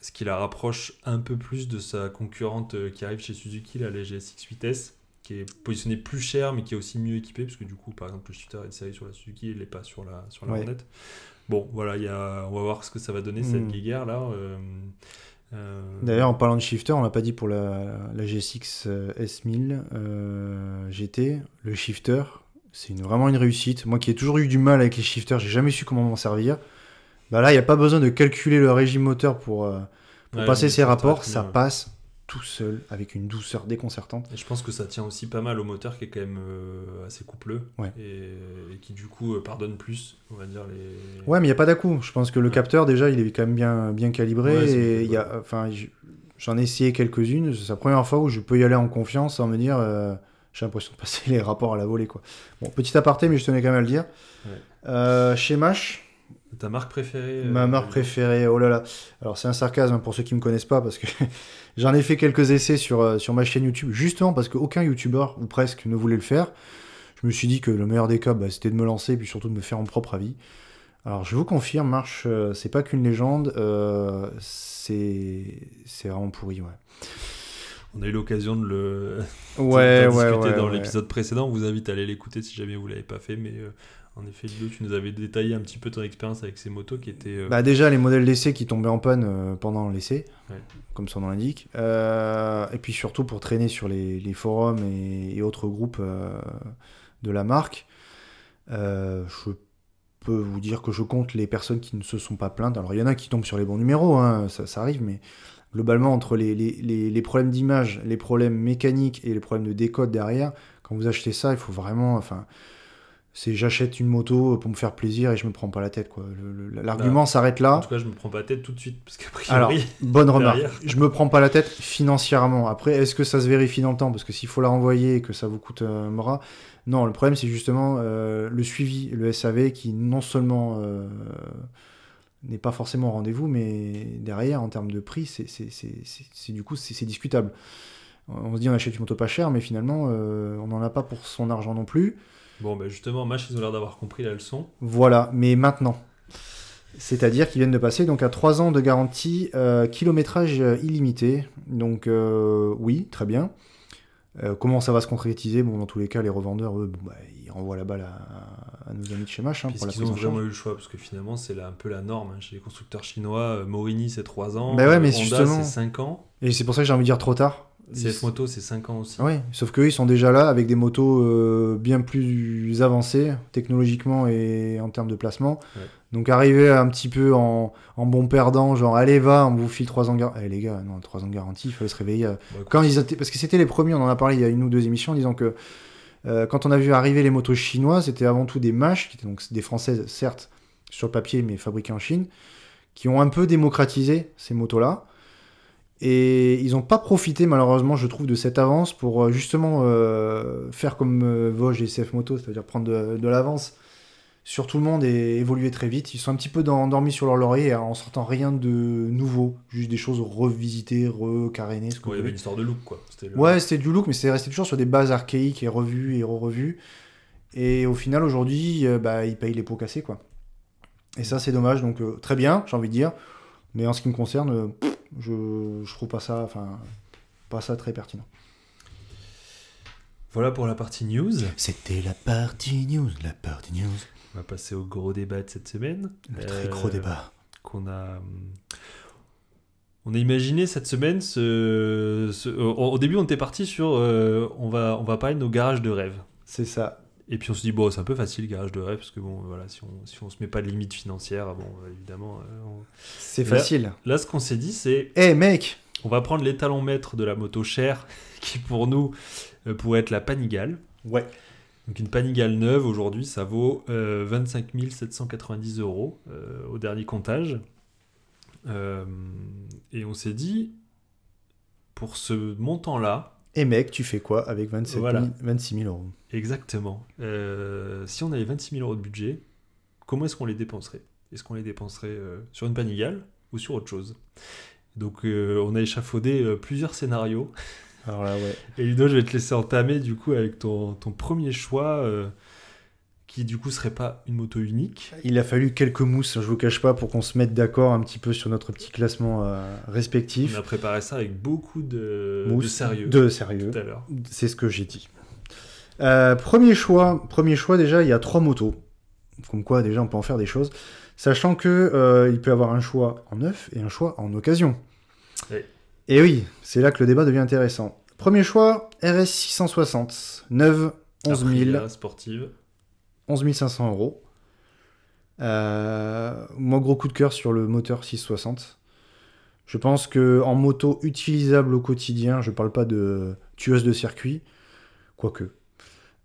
ce qui la rapproche un peu plus de sa concurrente euh, qui arrive chez Suzuki, la GSX 8S, qui est positionnée plus cher, mais qui est aussi mieux équipée, parce que du coup, par exemple, le shifter est série sur la Suzuki, il n'est pas sur la, sur la Ouais. Hornet. Bon, voilà, il y a, on va voir ce que ça va donner, cette Hmm. guéguerre là. euh, euh, D'ailleurs, en parlant de shifter, on l'a pas dit pour la, la G6 euh, S1000 euh, GT, le shifter, c'est une- vraiment une réussite. Moi qui ai toujours eu du mal avec les shifters, j'ai jamais su comment m'en servir. Bah là, il n'y a pas besoin de calculer le régime moteur pour, euh, pour ouais, passer ses rapports, ça bien. passe tout seul avec une douceur déconcertante. Et je pense que ça tient aussi pas mal au moteur qui est quand même euh, assez coupleux Ouais. et, et qui du coup euh, pardonne plus, on va dire les. Ouais, mais il n'y a pas d'à-coup. Je pense que le Ouais. capteur, déjà, il est quand même bien, bien calibré. Ouais, et il y a, enfin, j'en ai essayé quelques-unes. C'est la première fois où je peux y aller en confiance sans me dire euh, j'ai l'impression de passer les rapports à la volée. Quoi. Bon, petit aparté, mais je tenais quand même à le dire. Euh, chez Mash, Ta marque préférée euh, ma marque Olivier préférée, oh là là. Alors, c'est un sarcasme pour ceux qui me connaissent pas parce que j'en ai fait quelques essais sur, euh, sur ma chaîne YouTube, justement parce qu'aucun YouTuber, ou presque, ne voulait le faire. Je me suis dit que le meilleur des cas, bah, c'était de me lancer et puis surtout de me faire mon propre avis. Alors, je vous confirme, Marche, euh, c'est pas qu'une légende, euh, c'est vraiment pourri, ouais. On a eu l'occasion de le Ouais, ouais, discuter ouais, dans l'épisode précédent. On vous invite à aller l'écouter si jamais vous l'avez pas fait. Mais euh, en effet, Ludo, tu nous avais détaillé un petit peu ton expérience avec ces motos qui étaient. euh, Bah déjà les modèles d'essai qui tombaient en panne euh, pendant l'essai, Ouais. comme son nom l'indique. Euh, et puis surtout pour traîner sur les, les forums et, et autres groupes de la marque. Je peux vous dire que je compte les personnes qui ne se sont pas plaintes. Alors il y en a qui tombent sur les bons numéros, hein, ça, ça arrive, mais globalement entre les, les- les- les problèmes d'image, les problèmes mécaniques et les problèmes de décode derrière, quand vous achetez ça, il faut vraiment... Enfin, c'est j'achète une moto pour me faire plaisir et je me prends pas la tête quoi. L'argument s'arrête En là. tout cas, je me prends pas la tête tout de suite parce qu'a Alors, priori. bonne remarque. Je me prends pas la tête financièrement. Après, est-ce que ça se vérifie dans le temps? Parce que s'il faut la renvoyer et que ça vous coûte un bras. Non, le problème, c'est justement euh, le suivi, le SAV qui non seulement euh, n'est pas forcément au rendez-vous, mais derrière, en termes de prix, c'est du coup, c'est c'est discutable. On se dit on achète une moto pas chère, mais finalement, euh, on n'en a pas pour son argent non plus. Bon, bah justement, Mach, ils ont l'air d'avoir compris la leçon. Voilà, mais maintenant. C'est-à-dire qu'ils viennent de passer donc à 3 ans de garantie, euh, kilométrage euh, illimité. Donc euh, oui, très bien. Euh, comment ça va se concrétiser? Bon, dans tous les cas, les revendeurs, eux, bon, bah, ils renvoient la balle à, à nos amis de chez Mach hein, pour la prise ont vraiment eu le choix parce que finalement, c'est un peu la norme hein, chez les constructeurs chinois. Morini, c'est 3 ans. Bah ouais, mais Honda, justement- c'est 5 ans. Et c'est pour ça que j'ai envie de dire trop tard. CF Moto, c'est 5 ans aussi. Oui, sauf qu'eux, ils sont déjà là avec des motos euh, bien plus avancées technologiquement et en termes de placement. Ouais. Donc arriver un petit peu en, en bon perdant, genre allez va, on vous file 3 ans de garantie. Eh les gars, non, 3 ans de garantie, il fallait se réveiller. Quand ils étaient... Parce que c'était les premiers, on en a parlé il y a une ou deux émissions, en disant que euh, quand on a vu arriver les motos chinoises, c'était avant tout des MASH, qui étaient donc des françaises, certes, sur le papier, mais fabriquées en Chine, qui ont un peu démocratisé ces motos-là. Et ils n'ont pas profité, malheureusement, je trouve, de cette avance pour euh, justement euh, faire comme euh, Vosges et CF Moto, c'est-à-dire prendre de, de l'avance sur tout le monde et évoluer très vite. Ils sont un petit peu endormis sur leur laurier en sortant rien de nouveau, juste des choses revisitées, recarénées, ce ouais, il y avait une histoire de look, quoi. Le- Ouais, c'était du look, mais c'est resté toujours sur des bases archaïques et revues et re-revues. Et au final, aujourd'hui, euh, bah, ils payent les pots cassés, quoi. Et ça, c'est dommage. Donc, très bien, j'ai envie de dire. Mais en ce qui me concerne, pff, je, je trouve pas ça, enfin, pas ça très pertinent. Voilà pour la partie news. C'était la partie news, la partie news. On va passer au gros débat de cette semaine. Le très Euh, gros débat. qu'on a. On a imaginé cette semaine ce, ce- au, au début on était parti sur euh, on va on va parler de nos garages de rêve C'est ça. Et puis on se dit bon c'est un peu facile garage de rêve parce que bon voilà si on si on se met pas de limite financière bon évidemment euh, on- C'est facile. là ce qu'on s'est dit c'est Eh mec on va prendre l'étalon maître de la moto chère qui pour nous euh, pourrait être la Panigale Ouais. Donc une Panigale neuve aujourd'hui, ça vaut euh, 25 790 euros euh, au dernier comptage. Euh, et on s'est dit, pour ce montant-là, Et mec, tu fais quoi avec 27 000 Voilà. 26 000 euros? Exactement, euh, si on avait 26 000 euros de budget, comment est-ce qu'on les dépenserait? Est-ce qu'on les dépenserait euh, sur une Panigale ou sur autre chose? Donc euh, on a échafaudé plusieurs scénarios. Alors là, ouais. Et Ludo, je vais te laisser entamer du coup avec ton, ton premier choix, qui du coup serait pas une moto unique. Il a fallu quelques mousses, je vous cache pas, pour qu'on se mette d'accord un petit peu sur notre petit classement euh, respectif. On a préparé ça avec beaucoup de, Mousse, de sérieux De sérieux. tout à l'heure. C'est ce que j'ai dit. Euh, premier choix, premier choix déjà, il y a trois motos. Comme quoi, déjà, on peut en faire des choses. Sachant que euh, il peut y avoir un choix en neuf et un choix en occasion. Oui. Et oui, c'est là que le débat devient intéressant. Premier choix, RS 660, neuve, 11 000, Aprilia sportive. 11 500 euros. Euh, moi, gros coup de cœur sur le moteur 660. Je pense que en moto utilisable au quotidien, je parle pas de tueuse de circuit, quoique.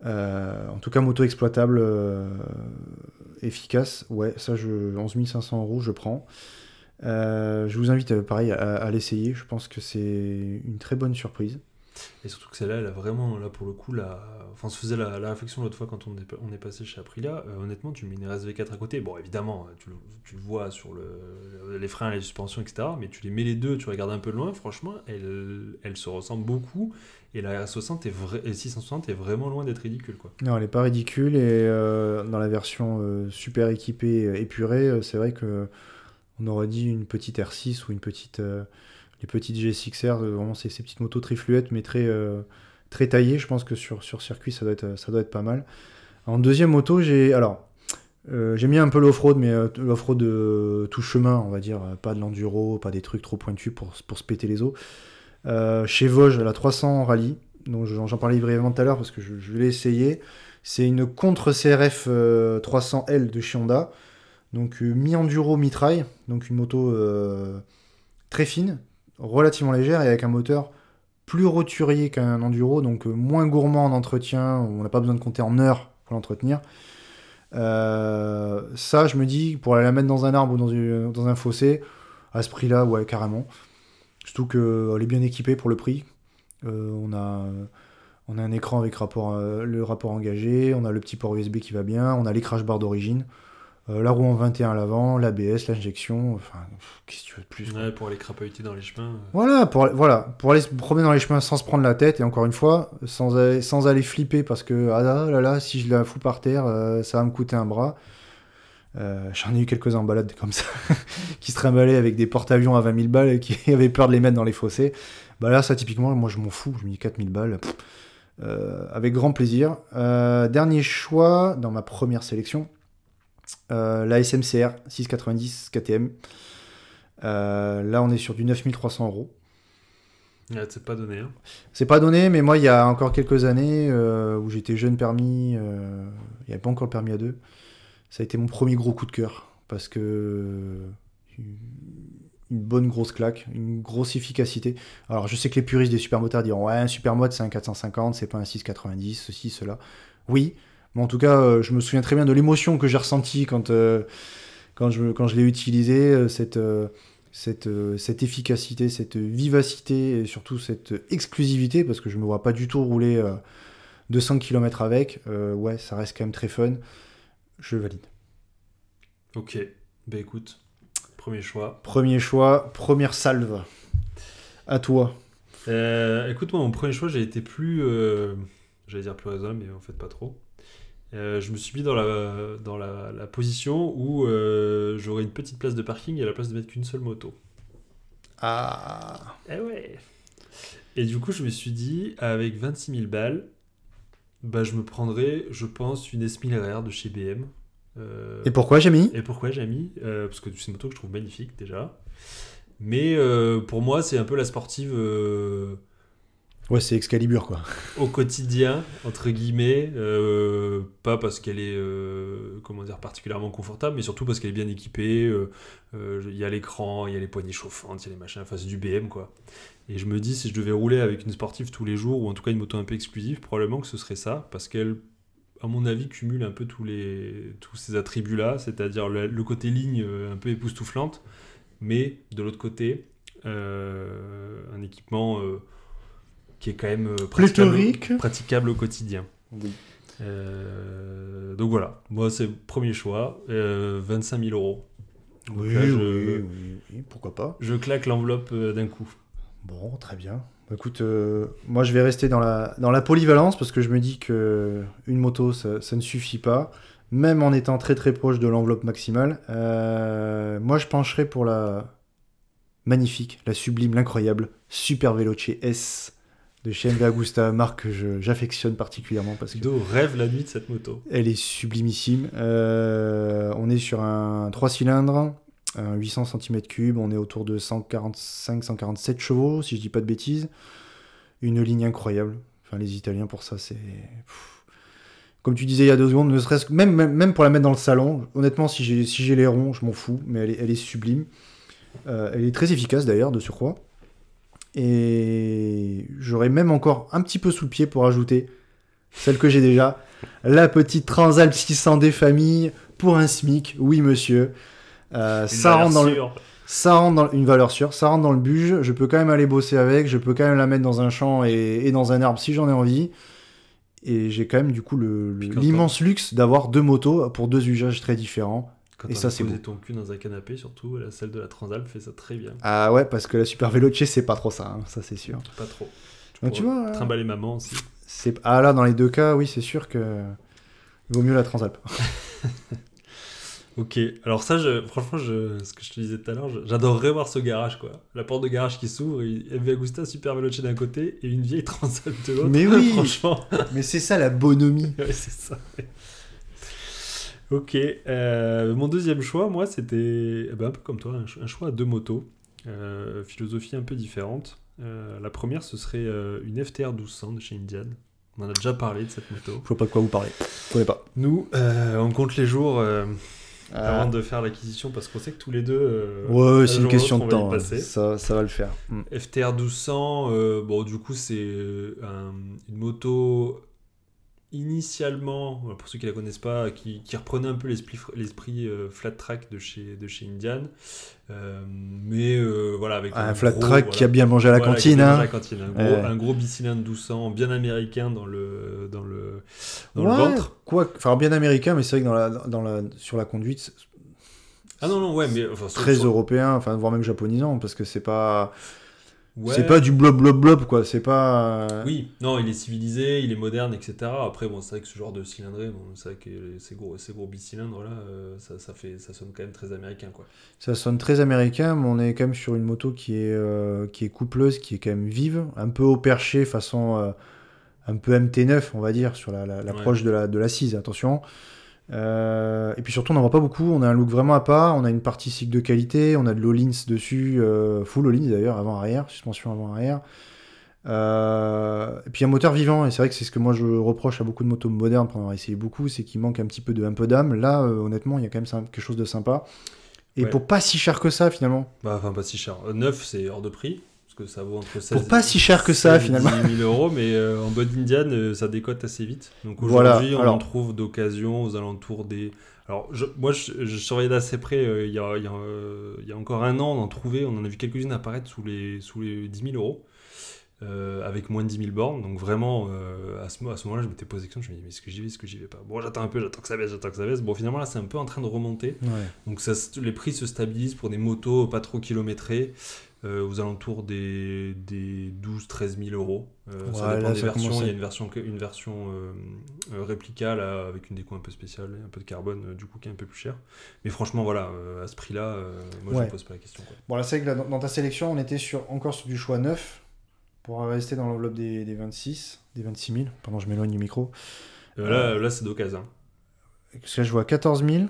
Euh, en tout cas, moto exploitable, euh, efficace, ouais, ça, je, 11 500 euros, je prends. Je vous invite, pareil, à l'essayer. Je pense que c'est une très bonne surprise. Et surtout que celle-là, elle a vraiment, là pour le coup, la... enfin, on se faisait la, la réflexion l'autre fois quand on est, passé chez Aprilia. Euh, honnêtement, tu mets une RSV4 à côté. Bon, évidemment, tu le, tu le vois sur le, les freins, les suspensions, etc. Mais tu les mets les deux, tu regardes un peu loin. Franchement, elles, elles se ressemblent beaucoup. Et la RS60 est vrai, et 660 est vraiment loin d'être ridicule, quoi. Non, elle n'est pas ridicule et euh, dans la version euh, super équipée, épurée, c'est vrai que on aurait dit une petite R6 ou une petite, les petites GSX-R, euh, vraiment ces, ces petites motos très fluettes mais très, euh, très taillées. Je pense que sur, circuit, ça doit, être, pas mal. En deuxième moto, j'ai alors euh, j'ai mis un peu l'off-road, mais euh, l'off-road tout chemin, on va dire, pas de l'enduro, pas des trucs trop pointus pour, pour se péter les os. Chez Vosges, la 300 Rallye, donc j'en parlais brièvement tout à l'heure parce que je, l'ai essayé. C'est une contre CRF euh, 300L de chez Honda, donc mi-enduro, mi-trail, donc une moto très fine, relativement légère et avec un moteur plus roturier qu'un enduro, donc euh, moins gourmand en entretien, on n'a pas besoin de compter en heures pour l'entretenir. Euh, ça, je me dis, pour aller la mettre dans un arbre ou dans, un fossé, à ce prix-là, ouais, carrément. Surtout qu'elle est bien équipée pour le prix. Euh, on, a, un écran avec euh, le rapport engagé, on a le petit port USB qui va bien, on a l'écrage barre d'origine, euh, la roue en 21 à l'avant, l'ABS, l'injection, enfin, qu'est-ce que tu veux de plus. Ouais, pour aller crapahuter dans les chemins. euh. Voilà pour, voilà, pour aller se promener dans les chemins sans se prendre la tête, et encore une fois, sans aller, sans aller flipper parce que, ah là là, là, si je la fous par terre, euh, ça va me coûter un bras. Euh, J'en ai eu quelques en balade comme ça, qui se trimballaient avec des porte-avions à 20 000 balles et qui avaient peur de les mettre dans les fossés. Bah là, ça, typiquement, moi, je m'en fous, je me dis 4 000 balles. pff, avec grand plaisir. Dernier choix dans ma première sélection, la SMCR 690 KTM. Euh, là, on est sur du 9300 euros. C'est pas donné. Hein. C'est pas donné, mais moi, il y a encore quelques années euh, où j'étais jeune permis, euh, il n'y avait pas encore le permis à deux, ça a été mon premier gros coup de cœur parce que euh, une bonne grosse claque, une grosse efficacité. Alors, je sais que les puristes des supermotards diront ouais, un supermode c'est un 450, c'est pas un 690, ceci, cela. Oui, mais en tout cas, euh, je me souviens très bien de l'émotion que j'ai ressentie quand, euh, quand je, quand je l'ai utilisé, euh, cette. cette, cette efficacité, cette vivacité et surtout cette exclusivité, parce que je me vois pas du tout rouler euh, 200 km avec, euh, ouais, ça reste quand même très fun. Je valide. Ok, bah écoute, premier choix. Premier choix, première salve. À toi. Euh, écoute, moi, mon premier choix, j'ai été plus. euh, J'allais dire plus raisonnable, mais en fait, pas trop. Euh, je me suis mis dans la, dans la, la position où euh, j'aurais une petite place de parking et à la place de mettre qu'une seule moto. Ah. Eh ouais Et du coup, je me suis dit, avec 26 000 balles, bah, je me prendrais, je pense, une S1000 RR de chez BM. Euh, Et pourquoi, Jamie? et pourquoi j'ai mis Euh, Parce que c'est une moto que je trouve magnifique déjà. Mais euh, pour moi, c'est un peu la sportive euh, Ouais, c'est Excalibur, quoi. au quotidien, entre guillemets. euh, pas parce qu'elle est euh, comment dire, particulièrement confortable, mais surtout parce qu'elle est bien équipée. euh, Il y a l'écran, il y a les poignées chauffantes, il y a les machins. C'est du BM quoi. Et je me dis, si je devais rouler avec une sportive tous les jours, ou en tout cas une moto un peu exclusive, probablement que ce serait ça, parce qu'elle, à mon avis, cumule un peu tous, les, tous ces attributs-là, c'est-à-dire le, côté ligne un peu époustouflante, mais de l'autre côté, un équipement qui est quand même euh, praticable, au quotidien. Oui. Euh, donc voilà, moi c'est le premier choix, euh, 25 000 euros. Oui, là, je- oui, oui, oui, pourquoi pas. Je claque l'enveloppe euh, d'un coup. Bon, très bien. Bah, Écoute, euh, moi je vais rester dans la, dans la polyvalence parce que je me dis que une moto ça, ça ne suffit pas, même en étant très très proche de l'enveloppe maximale. Euh, moi je pencherai pour la magnifique, la sublime, l'incroyable Super Veloce S de chez MV Agusta, marque que j'affectionne particulièrement parce que Do rêve la nuit de cette moto. elle est sublimissime. Euh, on est sur un 3 cylindres, un 800 cm3, on est autour de 145-147 chevaux, si je dis pas de bêtises. Une ligne incroyable. Enfin, les Italiens, pour ça, c'est. Comme tu disais il y a deux secondes, ne serait-ce que. Même, même, pour la mettre dans le salon, honnêtement, si j'ai si j'ai les ronds, je m'en fous, mais elle est, elle est sublime. Euh, elle est très efficace d'ailleurs, de surcroît. Et j'aurais même encore un petit peu sous le pied pour ajouter celle que j'ai déjà, la petite Transalp 600D famille pour un SMIC, oui monsieur. Euh, ça, rentre dans le, ça rentre dans une valeur sûre, ça rentre dans le buge, je peux quand même aller bosser avec, je peux quand même la mettre dans un champ et, et dans un arbre si j'en ai envie. Et j'ai quand même du coup l'immense luxe d'avoir deux motos pour deux usages très différents. Quand Et ça, c'est beau. ton cul dans un canapé, surtout, la celle de la Transalp fait ça très bien. Ah ouais, parce que la Super Veloce c'est pas trop ça, hein, ça c'est sûr. Pas trop. Tu pourrais vois, Trimballer maman aussi. C'est ah là dans les deux cas, oui c'est sûr que il vaut mieux la Transalp. Ok, alors ça, je, franchement, je, ce que je te disais tout à l'heure, j'adorerais voir ce garage, quoi. La porte de garage qui s'ouvre, MV Agusta, Super Veloce d'un côté, et une vieille Transalp de l'autre. Mais oui. Franchement, Mais c'est ça la bonhomie. ouais, c'est ça. Ok, euh, mon deuxième choix, moi, c'était eh ben, un peu comme toi, un, cho- un choix à deux motos. Euh, philosophie un peu différente. Euh, la première, ce serait une FTR 1200 de chez Indian. On en a déjà parlé de cette moto. Je vois pas de quoi vous parlez. Je connais pas. Nous, on compte les jours Ah. avant de faire l'acquisition parce qu'on sait que tous les deux. Ouais, c'est une question de temps. Ça, ça va le faire. Mm. FTR 1200, euh, bon, du coup, c'est un- une moto initialement, voilà, pour ceux qui la connaissent pas, qui, qui reprenait un peu l'esprit euh, flat track de chez, de chez Indian. Euh, mais euh, voilà, avec Un un flat gros, track voilà. qui a bien mangé à la Voilà, cantine. hein. mangé à la cantine. Un, gros, un gros bicylindre 1200, bien américain dans le, dans le, dans le Ouais, ventre. Quoi, enfin bien américain, mais c'est vrai que dans la, dans la, sur la conduite, Ah non, non, ouais, mais. Enfin, très sur- européen, enfin voire même japonisant, parce que c'est pas, Ouais. c'est pas du blob blob blob quoi. C'est pas. Oui, non, il est civilisé, il est moderne, etc. Après, bon, c'est vrai que ce genre de cylindré, bon, c'est vrai que ces gros, ces gros bicylindres là, euh, ça, ça fait, ça sonne quand même très américain, quoi. Ça sonne très américain, mais on est quand même sur une moto qui est, euh, qui est coupleuse, qui est quand même vive, un peu au perché, façon euh, un peu MT9, on va dire, sur la- la- l'approche de la de l'assise, attention. Euh, et puis surtout, on n'en voit pas beaucoup, on a un look vraiment à part, on a une partie cycle de qualité, on a de l'Olins dessus, euh, full Olins d'ailleurs, avant-arrière, suspension avant-arrière. Euh, et puis un moteur vivant, et c'est vrai que c'est ce que moi je reproche à beaucoup de motos modernes pour en avoir essayé beaucoup, c'est qu'il manque un petit peu de un peu d'âme. Là, euh, honnêtement, il y a quand même quelque chose de sympa. Et Ouais. pour pas si cher que ça finalement. Bah, enfin, pas si cher. Neuf, c'est hors de prix, que ça vaut entre 16 Pour pas si cher que ça, 16 et finalement. 18 000 euros, mais euh, en bonne indienne, euh, ça décote assez vite. Donc Voilà, aujourd'hui, on alors- en trouve d'occasion aux alentours des. Alors, je- moi, je, je surveillais d'assez près, euh, il y, a, il y a, il y a encore un an, on en trouvait, on en a vu quelques-unes apparaître sous les, sous les 10 000 euros. avec moins de 10 000 bornes, donc vraiment à ce, à ce moment-là, je m'étais posé question, je me dis, mais est-ce que j'y vais, est-ce que j'y vais pas? Bon, j'attends un peu, j'attends que ça baisse, j'attends que ça baisse. Bon, finalement, là, c'est un peu en train de remonter. Donc ça, les prix se stabilisent pour des motos pas trop kilométrées euh, aux alentours des, des 12-13 000 euros. Euh, ça Ouais, dépend là, des ça versions. commence Il y a une version, une version euh, euh, réplica là, avec une déco un peu spéciale, un peu de carbone euh, du coup qui est un peu plus cher. Mais franchement voilà, euh, à ce prix-là, moi je Ouais. me pose pas la question. quoi. Bon, là, c'est vrai que là, dans, dans ta sélection, on était sur, encore sur du choix neuf pour rester dans l'enveloppe des, des 26, des 26 000. Pardon, je m'éloigne du micro. Là, là c'est d'occasion. Parce que je vois 14 000.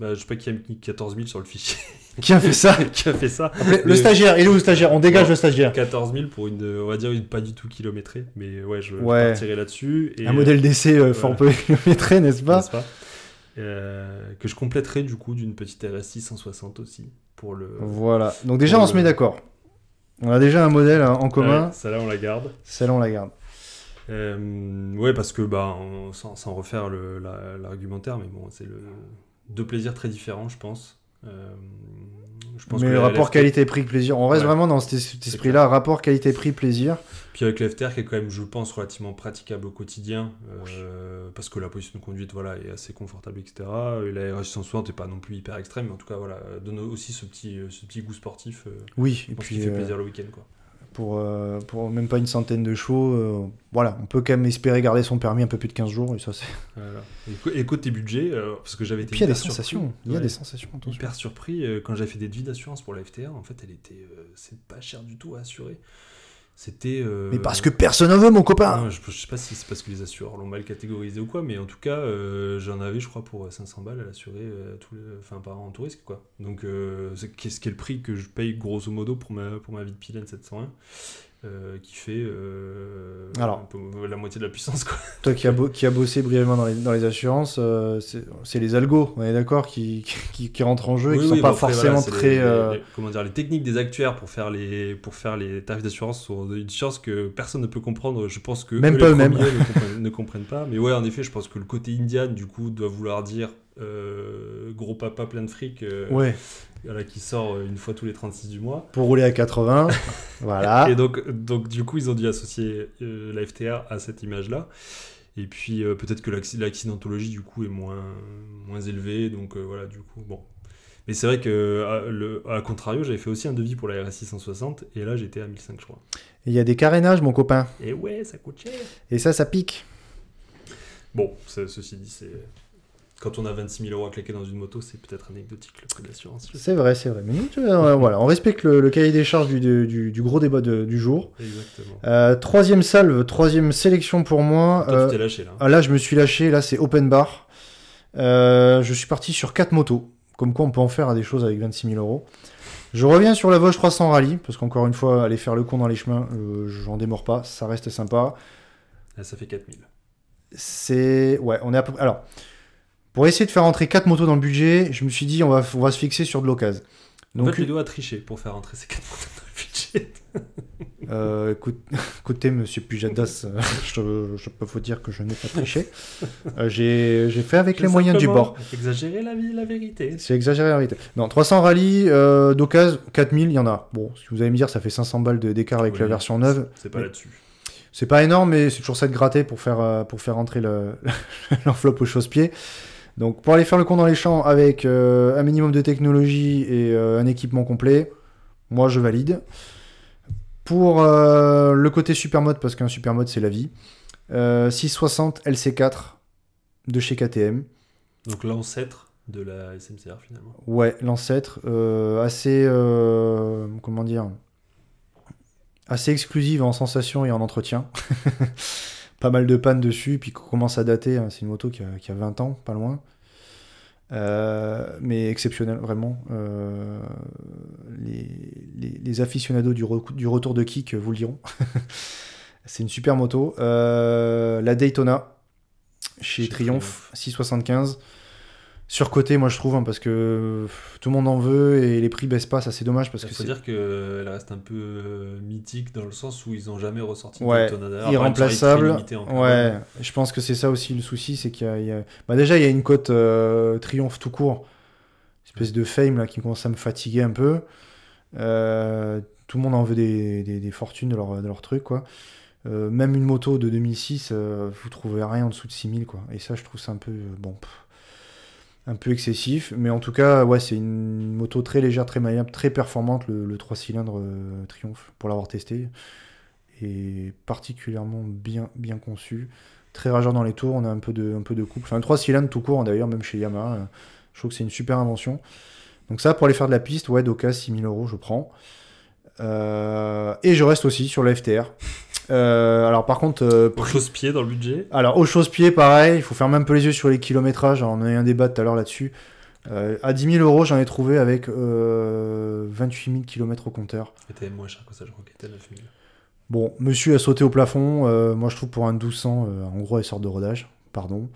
Bah, je sais pas qui a mis 14 000 sur le fichier. Qui a fait ça qui a fait ça Le Mais- stagiaire, il est où le stagiaire? On dégage Non. le stagiaire. 14 000 pour une, on va dire, une pas du tout kilométrée. Mais ouais, je, je Ouais. partirai là-dessus. Et, Un modèle d'essai euh, fort peu kilométré, n'est-ce euh, pas pas? Euh, que je compléterai du coup d'une petite RS 160 aussi pour le. Voilà. Donc déjà, on se met d'accord. On a déjà un modèle hein, en commun. Ouais, ça là on la garde. Celle-là, on la garde. Euh, ouais, parce que bah, on- sans, sans refaire la- l'argumentaire, mais bon, c'est le deux plaisirs très différents, je pense. Euh, je pense Mais que rapport LFT qualité-prix-plaisir, on reste Ouais. vraiment dans cet, cet esprit-là, rapport qualité-prix-plaisir. Puis avec l'FTR qui est quand même, je pense, relativement praticable au quotidien, euh, parce que la position de conduite voilà, est assez confortable, etc. Et la RS 160 n'est pas non plus hyper extrême, mais en tout cas, voilà, donne aussi ce petit, ce petit goût sportif. euh, Oui, et puis qu'il fait euh, plaisir le week-end. Quoi. Pour, euh, pour même pas une centaine de chevaux, euh, voilà, on peut quand même espérer garder son permis un peu plus de 15 jours, et ça c'est... Voilà. Et, côté budget, parce que j'avais été puis il y a des sensations, il y a des sensations, hyper surpris euh, quand j'avais fait des devis d'assurance pour la FTR. En fait, elle était, c'est pas cher du tout à assurer. C'était. euh, Mais parce que personne n'en veut, mon copain non, je, je sais pas si c'est parce que les assureurs l'ont mal catégorisé ou quoi, mais en tout cas, euh, j'en avais, je crois, pour 500 balles à l'assurer euh, tous les, enfin, par an en tout risque, quoi. Donc, euh, c'est qu'est-ce qui est le prix que je paye grosso modo pour ma, pour ma vie de Pilène 701, euh, qui fait euh, Alors. peu la moitié de la puissance, quoi. Toi qui as, qui a bossé brièvement dans les, dans les assurances, euh, c'est les algos, on est d'accord, qui, qui, qui rentrent en jeu et qui Oui, sont pas après, forcément voilà, très... les- les- comment dire, les techniques des actuaires pour faire les, pour faire les tarifs d'assurance sont une chose que personne ne peut comprendre. Je pense que Même eux, pas eux-mêmes. ne, comprennent, ne comprennent pas. Mais ouais, en effet, je pense que le côté Indian, du coup, doit vouloir dire euh, gros papa plein de fric euh, Ouais, voilà, qui sort euh, une fois tous les 36 du mois. pour rouler à 80, voilà. Et donc, donc, du coup, ils ont dû associer euh, la FTR à cette image-là. Et puis, peut-être que l'acci- l'accidentologie, du coup, est moins, moins élevée. Donc, voilà, du coup, bon. Mais c'est vrai que, à, le, à contrario, j'avais fait aussi un devis pour la RS 660. Et là, j'étais à 1005, je crois. Il y a des carénages, mon copain. Et ouais, ça coûte cher. Et ça, ça pique. Bon, ceci dit, c'est. Quand on a 26 000 euros à claquer dans une moto, c'est peut-être anecdotique le prix de l'assurance. C'est vrai, c'est vrai. Mais nous, tu vois, euh, voilà, on respecte le, le cahier des charges du, du, du gros débat de- du jour. Exactement. Euh, troisième salve, troisième sélection pour moi. Toi, Euh, tu t'es lâché là. ah, là, je me suis lâché. Là, c'est open bar. Euh, je suis parti sur 4 motos. Comme quoi, on peut en faire des choses avec 26 000 euros. Je reviens sur la Vosges 300 Rallye. Parce qu'encore une fois, aller faire le con dans les chemins, euh, j'en démords pas. Ça reste sympa. Ah, ça fait 4000. C'est. Ouais, on est à peu Alors, pour essayer de faire rentrer 4 motos dans le budget, je me suis dit, on va, on va se fixer sur de l'occasion. En Donc, fait, Ludo a triché pour faire entrer ces 4 motos dans le budget. Euh, écoute- écoutez, monsieur Pujadas, euh, je, je peux vous dire que je n'ai pas triché. Euh, J'ai fait avec les moyens du bord. Exagérer la, vie, la vérité. C'est exagéré la vérité. Non, 300 rallye euh, d'occasion, 4000, il y en a. Bon, si vous allez me dire, ça fait 500 balles d'écart avec Oui, la version neuve. C'est pas là-dessus. C'est pas énorme, mais c'est toujours ça de gratter pour faire, pour faire entrer le- l'enveloppe au chausse-pied. Donc, pour aller faire le con dans les champs avec euh, un minimum de technologie et euh, un équipement complet, moi je valide. Pour euh, le côté supermode, parce qu'un supermode c'est la vie, euh, 660 LC4 de chez KTM. Donc l'ancêtre de la SMCR finalement. Ouais, l'ancêtre, assez, comment dire, assez exclusive en sensation et en entretien. pas mal de pannes dessus, puis qu'on commence à dater. hein, C'est une moto qui a, qui a 20 ans, pas loin. Euh, mais exceptionnel, vraiment. Euh, les, les, les aficionados du, re- du retour de kick vous le diront. C'est une super moto. Euh, la Daytona, chez Chez Triumph, 675. Surcoté, moi je trouve, hein, parce que pff, tout le monde en veut et les prix baissent pas, ça c'est dommage parce Il que faut dire qu'elle reste un peu euh, mythique dans le sens où ils ont jamais ressorti Ouais, de irremplaçable. Ouais, je pense que c'est ça aussi le souci, c'est qu'il y a, il y a- Bah déjà il y a une cote euh, Triomphe tout court, espèce de fame là qui commence à me fatiguer un peu. Euh, tout le monde en veut des, des- des fortunes de leur, de leur truc quoi. Euh, même une moto de 2006, euh, vous trouvez rien en dessous de 6000 quoi. Et ça je trouve ça un peu bon, pff, un peu excessif, mais en tout cas ouais c'est une moto très légère, très maniable, très performante le, le 3 cylindres euh, Triumph pour l'avoir testé et particulièrement bien, bien conçu. Très rageur dans les tours, on a un peu de, un peu de couple. Enfin, un 3 cylindres tout court, hein, d'ailleurs, même chez Yamaha. euh, Je trouve que c'est une super invention. Donc, ça, pour aller faire de la piste, ouais, d'occasion, 6000 euros, je prends. Euh, et je reste aussi sur la FTR. Euh, alors par contre, euh, Au chausse-pied dans le budget. alors au chausse-pied, pareil, il faut fermer un peu les yeux sur les kilométrages. On a eu un débat tout à l'heure là-dessus. Euh, à 10 000 euros, j'en ai trouvé avec euh, 28 000 km au compteur. C'était moins cher que ça, je crois qu'il était 9000. Bon, monsieur a sauté au plafond. euh, moi, je trouve pour un 1200, euh, en gros, elle sort de rodage. Pardon.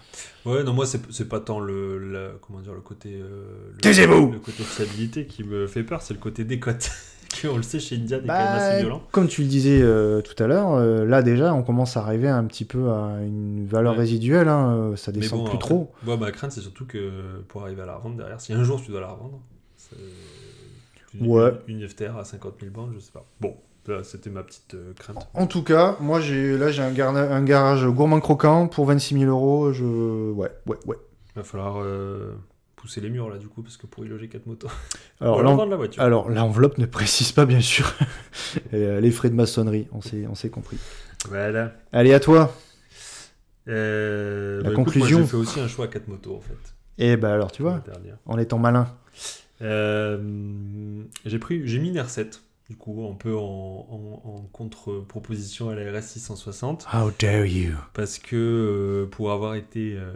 Ouais, non, moi, c'est pas tant le, la- comment dire, le côté. le- Taisez-vous Le côté fiabilité qui me fait peur, c'est le côté décote. on le sait, chez Indian, est quand Bah, même assez violent. comme tu le disais euh, tout à l'heure, euh, là déjà, on commence à arriver un petit peu à une valeur Ouais. résiduelle. hein, euh, ça descend bon, plus alors, trop. Moi, ma crainte, c'est surtout que pour arriver à la revendre derrière, si un jour tu dois la revendre, c'est une, Ouais. une, FTR à 50 000 bandes, je sais pas. Bon, là, c'était ma petite euh, crainte. En tout cas, moi, j'ai là, j'ai un, garage gourmand croquant pour 26 000 euros. Je... Ouais, ouais, ouais. Il va falloir euh, pousser les murs là, du coup, parce que pour y loger 4 motos. Alors, l'en- la voiture. alors, l'enveloppe ne précise pas, bien sûr, euh, les frais de maçonnerie. On s'est, on s'est compris. Voilà. Allez, à toi. Euh, La bah, écoute, conclusion. moi, j'ai fait aussi un choix à 4 motos en fait. Et bah alors, tu vois, en étant malin. Euh, j'ai pris, j'ai mis une R7, du coup, un peu en, en- en contre-proposition à la RS 660, How dare you? parce que euh, pour avoir été euh,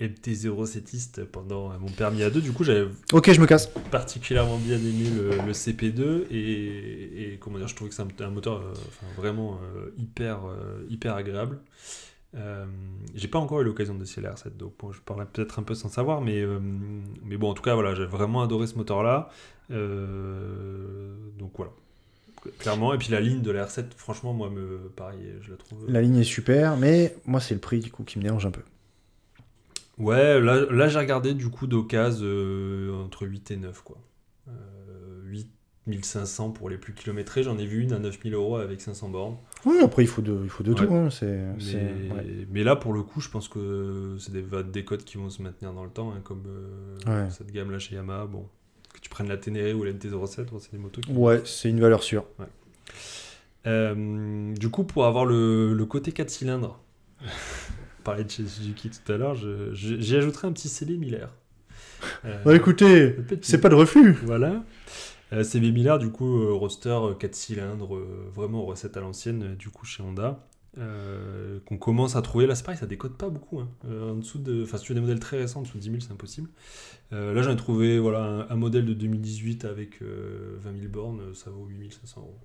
MT07iste pendant mon permis A2, du coup, j'avais Ok, je me casse. particulièrement bien aimé le, le CP2 et, et comment dire, je trouvais que c'est un, un moteur euh, enfin, vraiment hyper, hyper agréable. Euh, j'ai pas encore eu l'occasion d'essayer la R7, donc bon, je parlerai peut-être un peu sans savoir, mais, euh, mais bon, en tout cas, voilà, j'ai vraiment adoré ce moteur-là. Euh, donc voilà, clairement. Et puis la ligne de la R7, franchement, moi, me, pareil, je la trouve. La ligne est super, mais moi, c'est le prix, du coup, qui me dérange un peu. Ouais, là, là j'ai regardé du coup d'occasion euh, entre 8 et 9, quoi. Euh, 8 1500 pour les plus kilométrés, j'en ai vu une à 9000 euros avec 500 bornes. Oui, après, il faut de, il faut de Ouais. tout. hein, C'est, Mais, c'est- ouais. mais là, pour le coup, je pense que c'est des, des codes qui vont se maintenir dans le temps, hein, comme euh, Ouais. cette gamme-là chez Yamaha. Bon, que tu prennes la Ténéré ou la MT-07, bon, c'est des motos qui... Ouais, c'est une valeur sûre. Euh, du coup, pour avoir le, le côté 4 cylindres, on parlait de chez Suzuki tout à l'heure, j'y ajouterai un petit CD Miller. Euh, Bah écoutez, c'est pas de reflux. Voilà. Euh, CB Miller, du coup, euh, 4 cylindres, vraiment recette à l'ancienne, du coup, chez Honda. Euh, qu'on commence à trouver. Là, c'est pareil, ça décode pas beaucoup. hein. Euh, en dessous de. Enfin, si tu as des modèles très récents, en dessous de 10 000, c'est impossible. Euh, là, j'en ai trouvé voilà, un, un modèle de 2018 avec euh, 20 000 bornes, ça vaut 8 500 euros.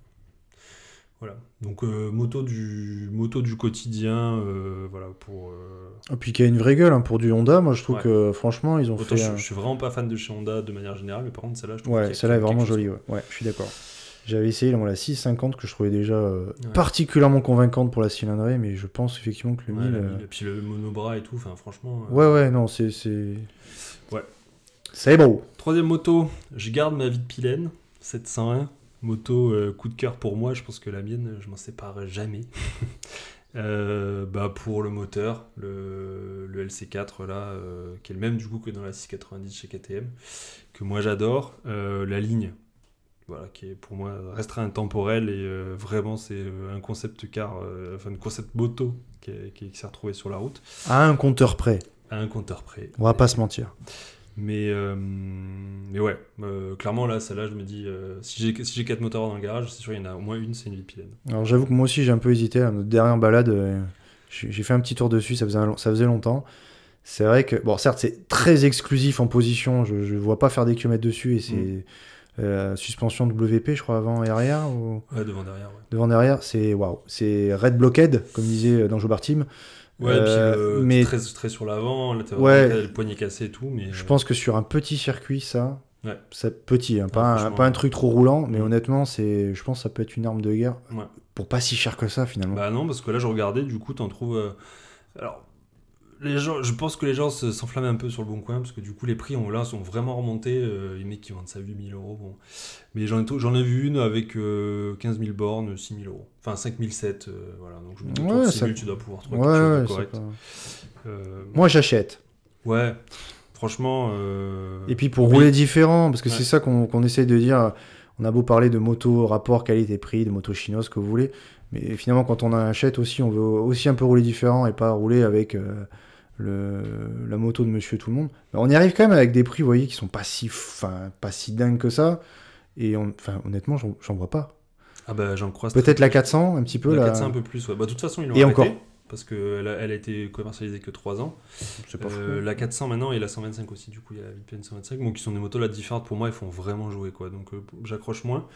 Voilà. Donc, moto, du, moto du quotidien, voilà, pour. Et puis qu'il y a une vraie gueule hein, pour du Honda. Moi, je trouve Ouais. que franchement, ils ont autant fait. je, je suis vraiment pas fan de chez Honda de manière générale, mais par contre, celle-là, je trouve Ouais, celle-là est vraiment jolie. ouais, je suis d'accord. J'avais essayé la 650 que je trouvais déjà euh, Ouais. particulièrement convaincante pour la cylindrée, mais je pense effectivement que le Ouais, 1000. la euh, Et puis le monobras et tout, enfin franchement. euh, Ouais, ouais, non, c'est. Ouais. C'est beau. Troisième moto, je garde ma vie de Pilène, 701. Moto coup de cœur pour moi, je pense que la mienne, je m'en sépare jamais. Bah pour le moteur, le, le LC4 là, qui est le même du coup que dans la 690 chez KTM, que moi j'adore. La ligne, voilà, qui est pour moi restera intemporelle et euh, vraiment c'est euh, un concept car, euh, enfin un concept moto qui, est- qui- qui s'est retrouvé sur la route, À un compteur près. à un compteur près. On va pas se mentir. Mais, euh, mais ouais, clairement là, celle-là, je me dis, si j'ai si j'ai quatre moteurs dans le garage, c'est sûr, il y en a au moins une, c'est une vie de Pilène. Alors j'avoue que moi aussi j'ai un peu hésité. À notre dernière balade, j'ai fait un petit tour dessus, ça faisait, un ça faisait longtemps. C'est vrai que, bon, certes, c'est très exclusif en position. Je ne vois pas faire des kilomètres dessus et c'est Mm. Euh, suspension WP, je crois, avant et arrière. Ou... Ouais, devant, derrière, ouais. Devant derrière, c'est waouh, c'est red blockhead comme disait dans Joe Team. Ouais, Euh, puis le, mais- très, très sur l'avant, là, Ouais. le poignet cassé et tout, mais... Je euh, pense que sur un petit circuit, ça, Ouais. c'est petit, hein, pas, Ouais, un, franchement. pas un truc trop roulant, mais honnêtement, c'est, je pense que ça peut être une arme de guerre pour pas si cher que ça finalement. Bah non, parce que là, je regardais, du coup, t'en trouves... euh, Alors, les gens, je pense que les gens se- s'enflamment un peu sur le bon coin, parce que du coup, les prix, ont, là, sont vraiment remontés. euh, les mecs qui vendent ça 8000 euros, bon... Mais j'en ai, ai vu une avec euh, 15 000 bornes, 6 000 euros. Enfin, 5 700, euh, voilà. Donc, je me dis, Ouais, autour de 6 ça- 000, tu dois pouvoir trouver ouais, quelque chose de correct. pas- Euh, Moi, j'achète. Ouais, franchement. euh, Et puis pour oui. rouler différent, parce que Ouais. c'est ça qu'on essaye de dire. On a beau parler de moto rapport qualité-prix, de moto chinoise, ce que vous voulez, mais finalement quand on achète aussi, on veut aussi un peu rouler différent et pas rouler avec euh, le, la moto de Monsieur Tout le Monde. Mais on y arrive quand même avec des prix, vous voyez, qui sont pas si, enfin, pas si dingues que ça. Et on- honnêtement, j'en vois pas. Ah bah j'en croise. Peut-être la peu. 400, un petit peu. La là. 400 un peu plus, ouais. Bah, de toute façon, ils l'ont Et arrêté, encore. Parce qu'elle a, elle a été commercialisée que 3 ans. Pas Euh, la 400 maintenant et la 125 aussi, du coup, il y a la VPN 125. Donc, qui sont des motos là différentes pour moi, ils font vraiment jouer, quoi. Donc, euh, j'accroche moins.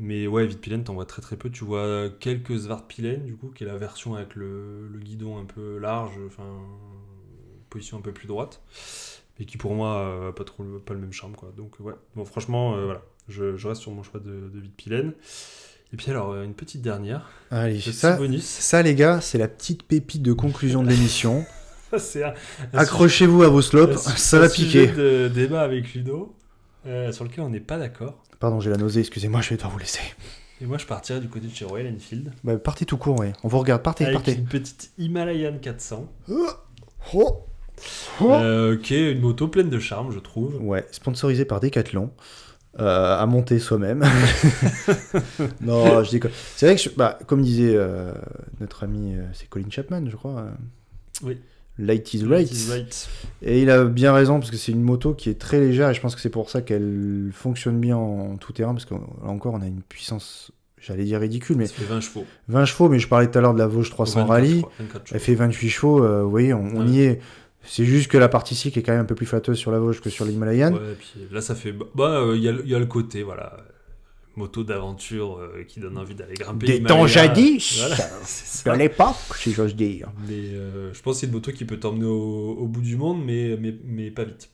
Mais ouais, Vitpilen, t'en vois très très peu. Tu vois quelques Svartpilen, du coup, qui est la version avec le, le guidon un peu large, enfin, position un peu plus droite. Et qui pour moi, euh, pas trop le- pas le même charme, quoi. Donc, ouais. Bon, franchement, euh, voilà. Je, je reste sur mon choix de, de Vitpilen. Et puis, alors, euh, une petite dernière. Allez, ça, bonus. ça, les gars, c'est la petite pépite de conclusion de l'émission. Accrochez-vous à vos slopes, ça va piquer. de débat avec Ludo, euh, sur lequel on n'est pas d'accord. Pardon, j'ai la nausée, excusez-moi, je vais devoir vous laisser. Et moi, je partirais du côté de chez Royal Enfield. Bah, partez tout court, ouais. On vous regarde, partez, avec partez. une petite Himalayan 400, Oh. Oh. Euh, qui est une moto pleine de charme, je trouve. Ouais, sponsorisé par Decathlon. euh, à monter soi-même. non, je déconne. C'est vrai que, je- bah, comme disait euh, notre ami, c'est Colin Chapman, je crois. Oui. Light is right. Is right. Et il a bien raison parce que c'est une moto qui est très légère et je pense que c'est pour ça qu'elle fonctionne bien en tout terrain parce que là encore on a une puissance, j'allais dire ridicule, mais Ça fait 20 chevaux. 20 chevaux. Mais je parlais tout à l'heure de la Vosges 300 24, Rally. je crois, 24 chevaux. Elle fait 28 chevaux, euh, vous voyez, on, y est. C'est juste que la partie cycle est quand même un peu plus flatteuse sur la Vosges que sur l'Himalayan. Ouais, puis là, ça fait. Bah, euh, il y, a le- il y a le côté, voilà. euh, Moto d'aventure euh, qui donne envie d'aller grimper. Des temps jadis, Voilà, ça. de l'époque, si j'ose dire. Mais euh, je pense que c'est une moto qui peut t'emmener au, au bout du monde, mais, mais, mais pas vite.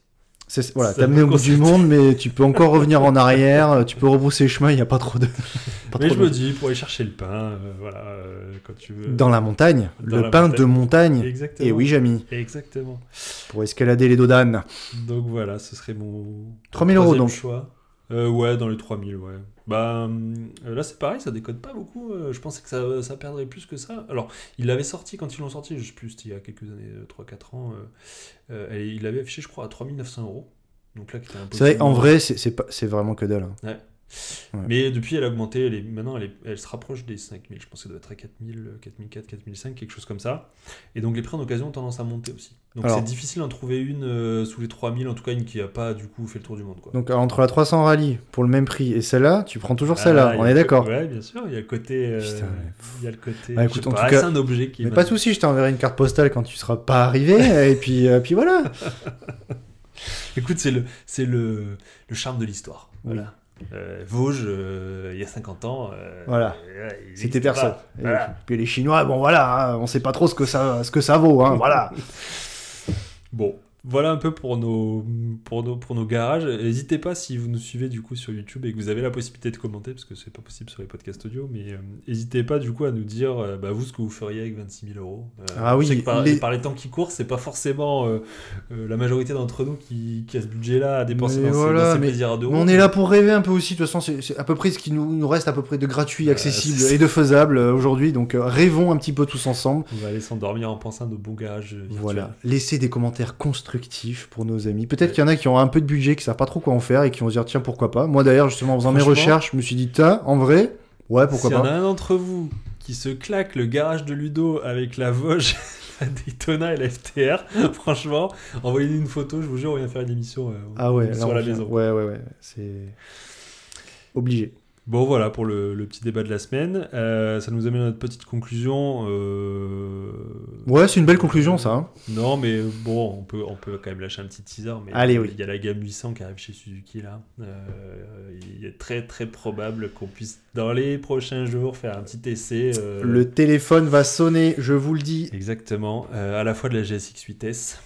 Voilà, t'as amené au bout du monde, mais tu peux encore revenir en arrière, tu peux rebrousser chemin, il n'y a pas trop de. pas mais trop je de- me dis, pour aller chercher le pain, euh, voilà, euh, quand tu veux. Dans la montagne, Dans le la pain montagne. de montagne. Exactement. Et oui, Jamy, Exactement. pour escalader les dos d'âne. Donc voilà, ce serait mon. 3000 euros, donc. choix. Euh, ouais, dans les 3000, ouais. Bah euh, là, c'est pareil, ça décode pas beaucoup. euh, je pensais que ça, ça perdrait plus que ça. Alors, il l'avait sorti quand ils l'ont sorti, je sais plus, c'était il y a quelques années, 3-4 ans. euh, et il l'avait affiché, je crois, à 3900 euros. Donc là, qui était un peu C'est vrai, en vrai, c'est vraiment que dalle. hein. Ouais. Mais depuis, elle a augmenté. Elle est, maintenant, elle, est- elle se rapproche des 5000. Je pense qu'elle doit être à 4000, 4004, 4005, quelque chose comme ça. Et donc, les prix en occasion ont tendance à monter aussi. Donc, c'est difficile d'en trouver une euh, sous les 3000, en tout cas, une qui a pas, du coup, fait le tour du monde. Quoi. Donc entre la 300 Rally pour le même prix et celle-là, tu prends toujours Ah, celle-là, y on est d'accord. Ouais, bien sûr. Il y a le côté. euh, Putain, mais- il y a le côté. Bah, écoute, en pas, tout cas- c'est un objet qui. Mais m'a- pas de soucis, je t'enverrai une carte postale quand tu seras pas arrivé, et puis, euh, puis voilà. Écoute, c'est le, le, le charme de l'histoire. Voilà. Euh, Vosges, euh, il y a 50 ans. euh, Voilà. euh, il C'était personne. Et puis les Chinois, bon voilà, hein, on sait pas trop ce que ça, ce que ça vaut, hein, voilà. Bon, voilà un peu pour nos, pour nos, pour nos garages. N'hésitez pas si vous nous suivez du coup sur YouTube et que vous avez la possibilité de commenter, parce que c'est pas possible sur les podcasts audio, mais euh, n'hésitez pas du coup à nous dire euh, bah, vous ce que vous feriez avec 26 000 euros. Euh, Ah oui, par, les- par les temps qui courent, c'est pas forcément euh, la majorité d'entre nous qui, qui a ce budget-là à dépenser Mais dans, ces- dans plaisirs de Mais on est là pour rêver un peu aussi, de toute façon, c'est à peu près ce qui nous, nous reste à peu près de gratuit, accessible et de faisable aujourd'hui, donc rêvons un petit peu tous ensemble. On va aller s'endormir en pensant à nos bons garages virtuels. Voilà, laissez des commentaires pour nos amis. Peut-être qu'il y en a qui ont un peu de budget, qui savent pas trop quoi en faire et qui vont se dire tiens pourquoi pas. Moi d'ailleurs justement en faisant mes recherches, je me suis dit tiens en vrai, ouais pourquoi S'il y en pas. a un d'entre vous qui se claque le garage de Ludo avec la Vosges, la Daytona et la FTR, franchement, envoyez-nous une photo, je vous jure, on vient faire une émission euh, Ah ouais, sur la maison. Ouais ouais ouais, c'est obligé. Bon, voilà pour le, le petit débat de la semaine. Euh, ça nous amène à notre petite conclusion. euh, Ouais, c'est une belle conclusion ça. hein. Non, mais bon, on peut, on peut quand même lâcher un petit teaser. Mais Allez, oui. Il y a la gamme 800 qui arrive chez Suzuki là. Euh, il est très très probable qu'on puisse, dans les prochains jours, faire un petit essai. Le téléphone va sonner, je vous le dis. Exactement, à la fois de la GSX 8S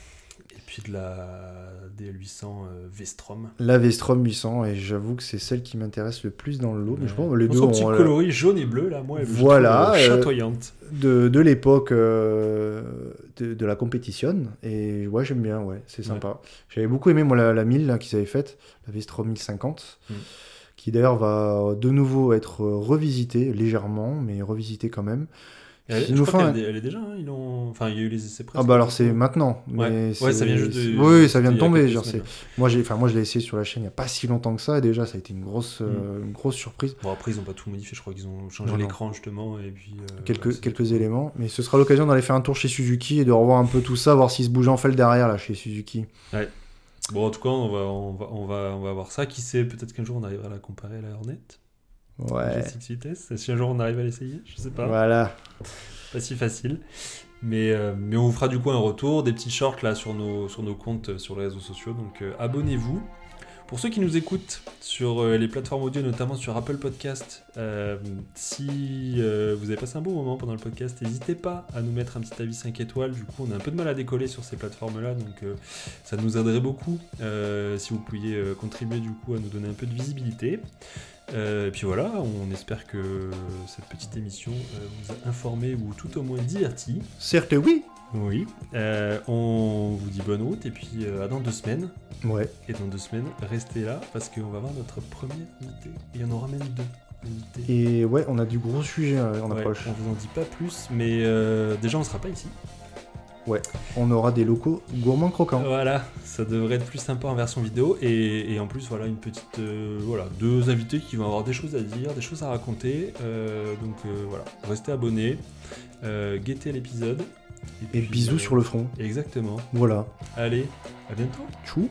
et puis de la DL800 euh, V-Strom. La V-Strom 800 et j'avoue que c'est celle qui m'intéresse le plus dans le lot. Mais je pense que les deux son petit coloris jaune et bleu là, moi, je trouve, Voilà, euh, euh, chatoyante. de, de l'époque de, de la compétition et ouais j'aime bien ouais c'est sympa j'avais beaucoup aimé moi la, la 1000 là, qu'ils avaient faite la V-Strom 1050 Mm. qui d'ailleurs va de nouveau être revisitée légèrement mais revisitée quand même Elle, je crois est déjà, hein, ils ont... enfin il y a eu les essais ah bah alors c'est maintenant Ouais. mais Ouais, ça vient juste de. oui ça vient de tomber genre, semaines. moi j'ai enfin moi je l'ai essayé sur la chaîne il y a pas si longtemps que ça et déjà ça a été une grosse euh, une grosse surprise Bon après ils ont pas tout modifié, je crois qu'ils ont changé l'écran justement et puis. euh, quelques, quelques éléments mais ce sera l'occasion d'aller faire un tour chez Suzuki et de revoir un peu tout ça voir s'il se bouge en fait derrière là chez Suzuki Bon en tout cas on va, on va, on va, on va voir ça. Qui sait, peut-être qu'un jour on arrivera à la comparer à la Hornet. Ouais. Vitesse. Si un jour on arrive à l'essayer, je sais pas. Voilà. Pas si facile. Mais, euh, mais on vous fera du coup un retour, des petits shorts là sur nos, sur nos comptes euh, sur les réseaux sociaux. Donc euh, abonnez-vous. Pour ceux qui nous écoutent sur euh, les plateformes audio, notamment sur Apple Podcast, euh, si euh, vous avez passé un bon moment pendant le podcast, n'hésitez pas à nous mettre un petit avis 5 étoiles. Du coup, on a un peu de mal à décoller sur ces plateformes-là, donc ça nous aiderait beaucoup si vous pouviez contribuer du coup à nous donner un peu de visibilité. Et puis voilà, on espère que cette petite émission vous a informé ou tout au moins diverti. Certes, oui. Oui. Euh, on vous dit bonne route et puis euh, à dans deux semaines. Ouais. Et dans deux semaines, restez là parce qu'on va voir notre premier invité. Il y en aura même deux invités. Et ouais, on a du gros sujet euh, en Ouais, approche. on vous en dit pas plus, mais euh, déjà on sera pas ici. On aura des locaux gourmands croquants. Voilà, ça devrait être plus sympa en version vidéo et, et en plus voilà une petite euh, voilà deux invités qui vont avoir des choses à dire, des choses à raconter. Euh, donc euh, voilà, restez abonnés, guettez l'épisode. Et puis, bisous euh, sur le front. Exactement. Voilà. Allez, à bientôt. Chou.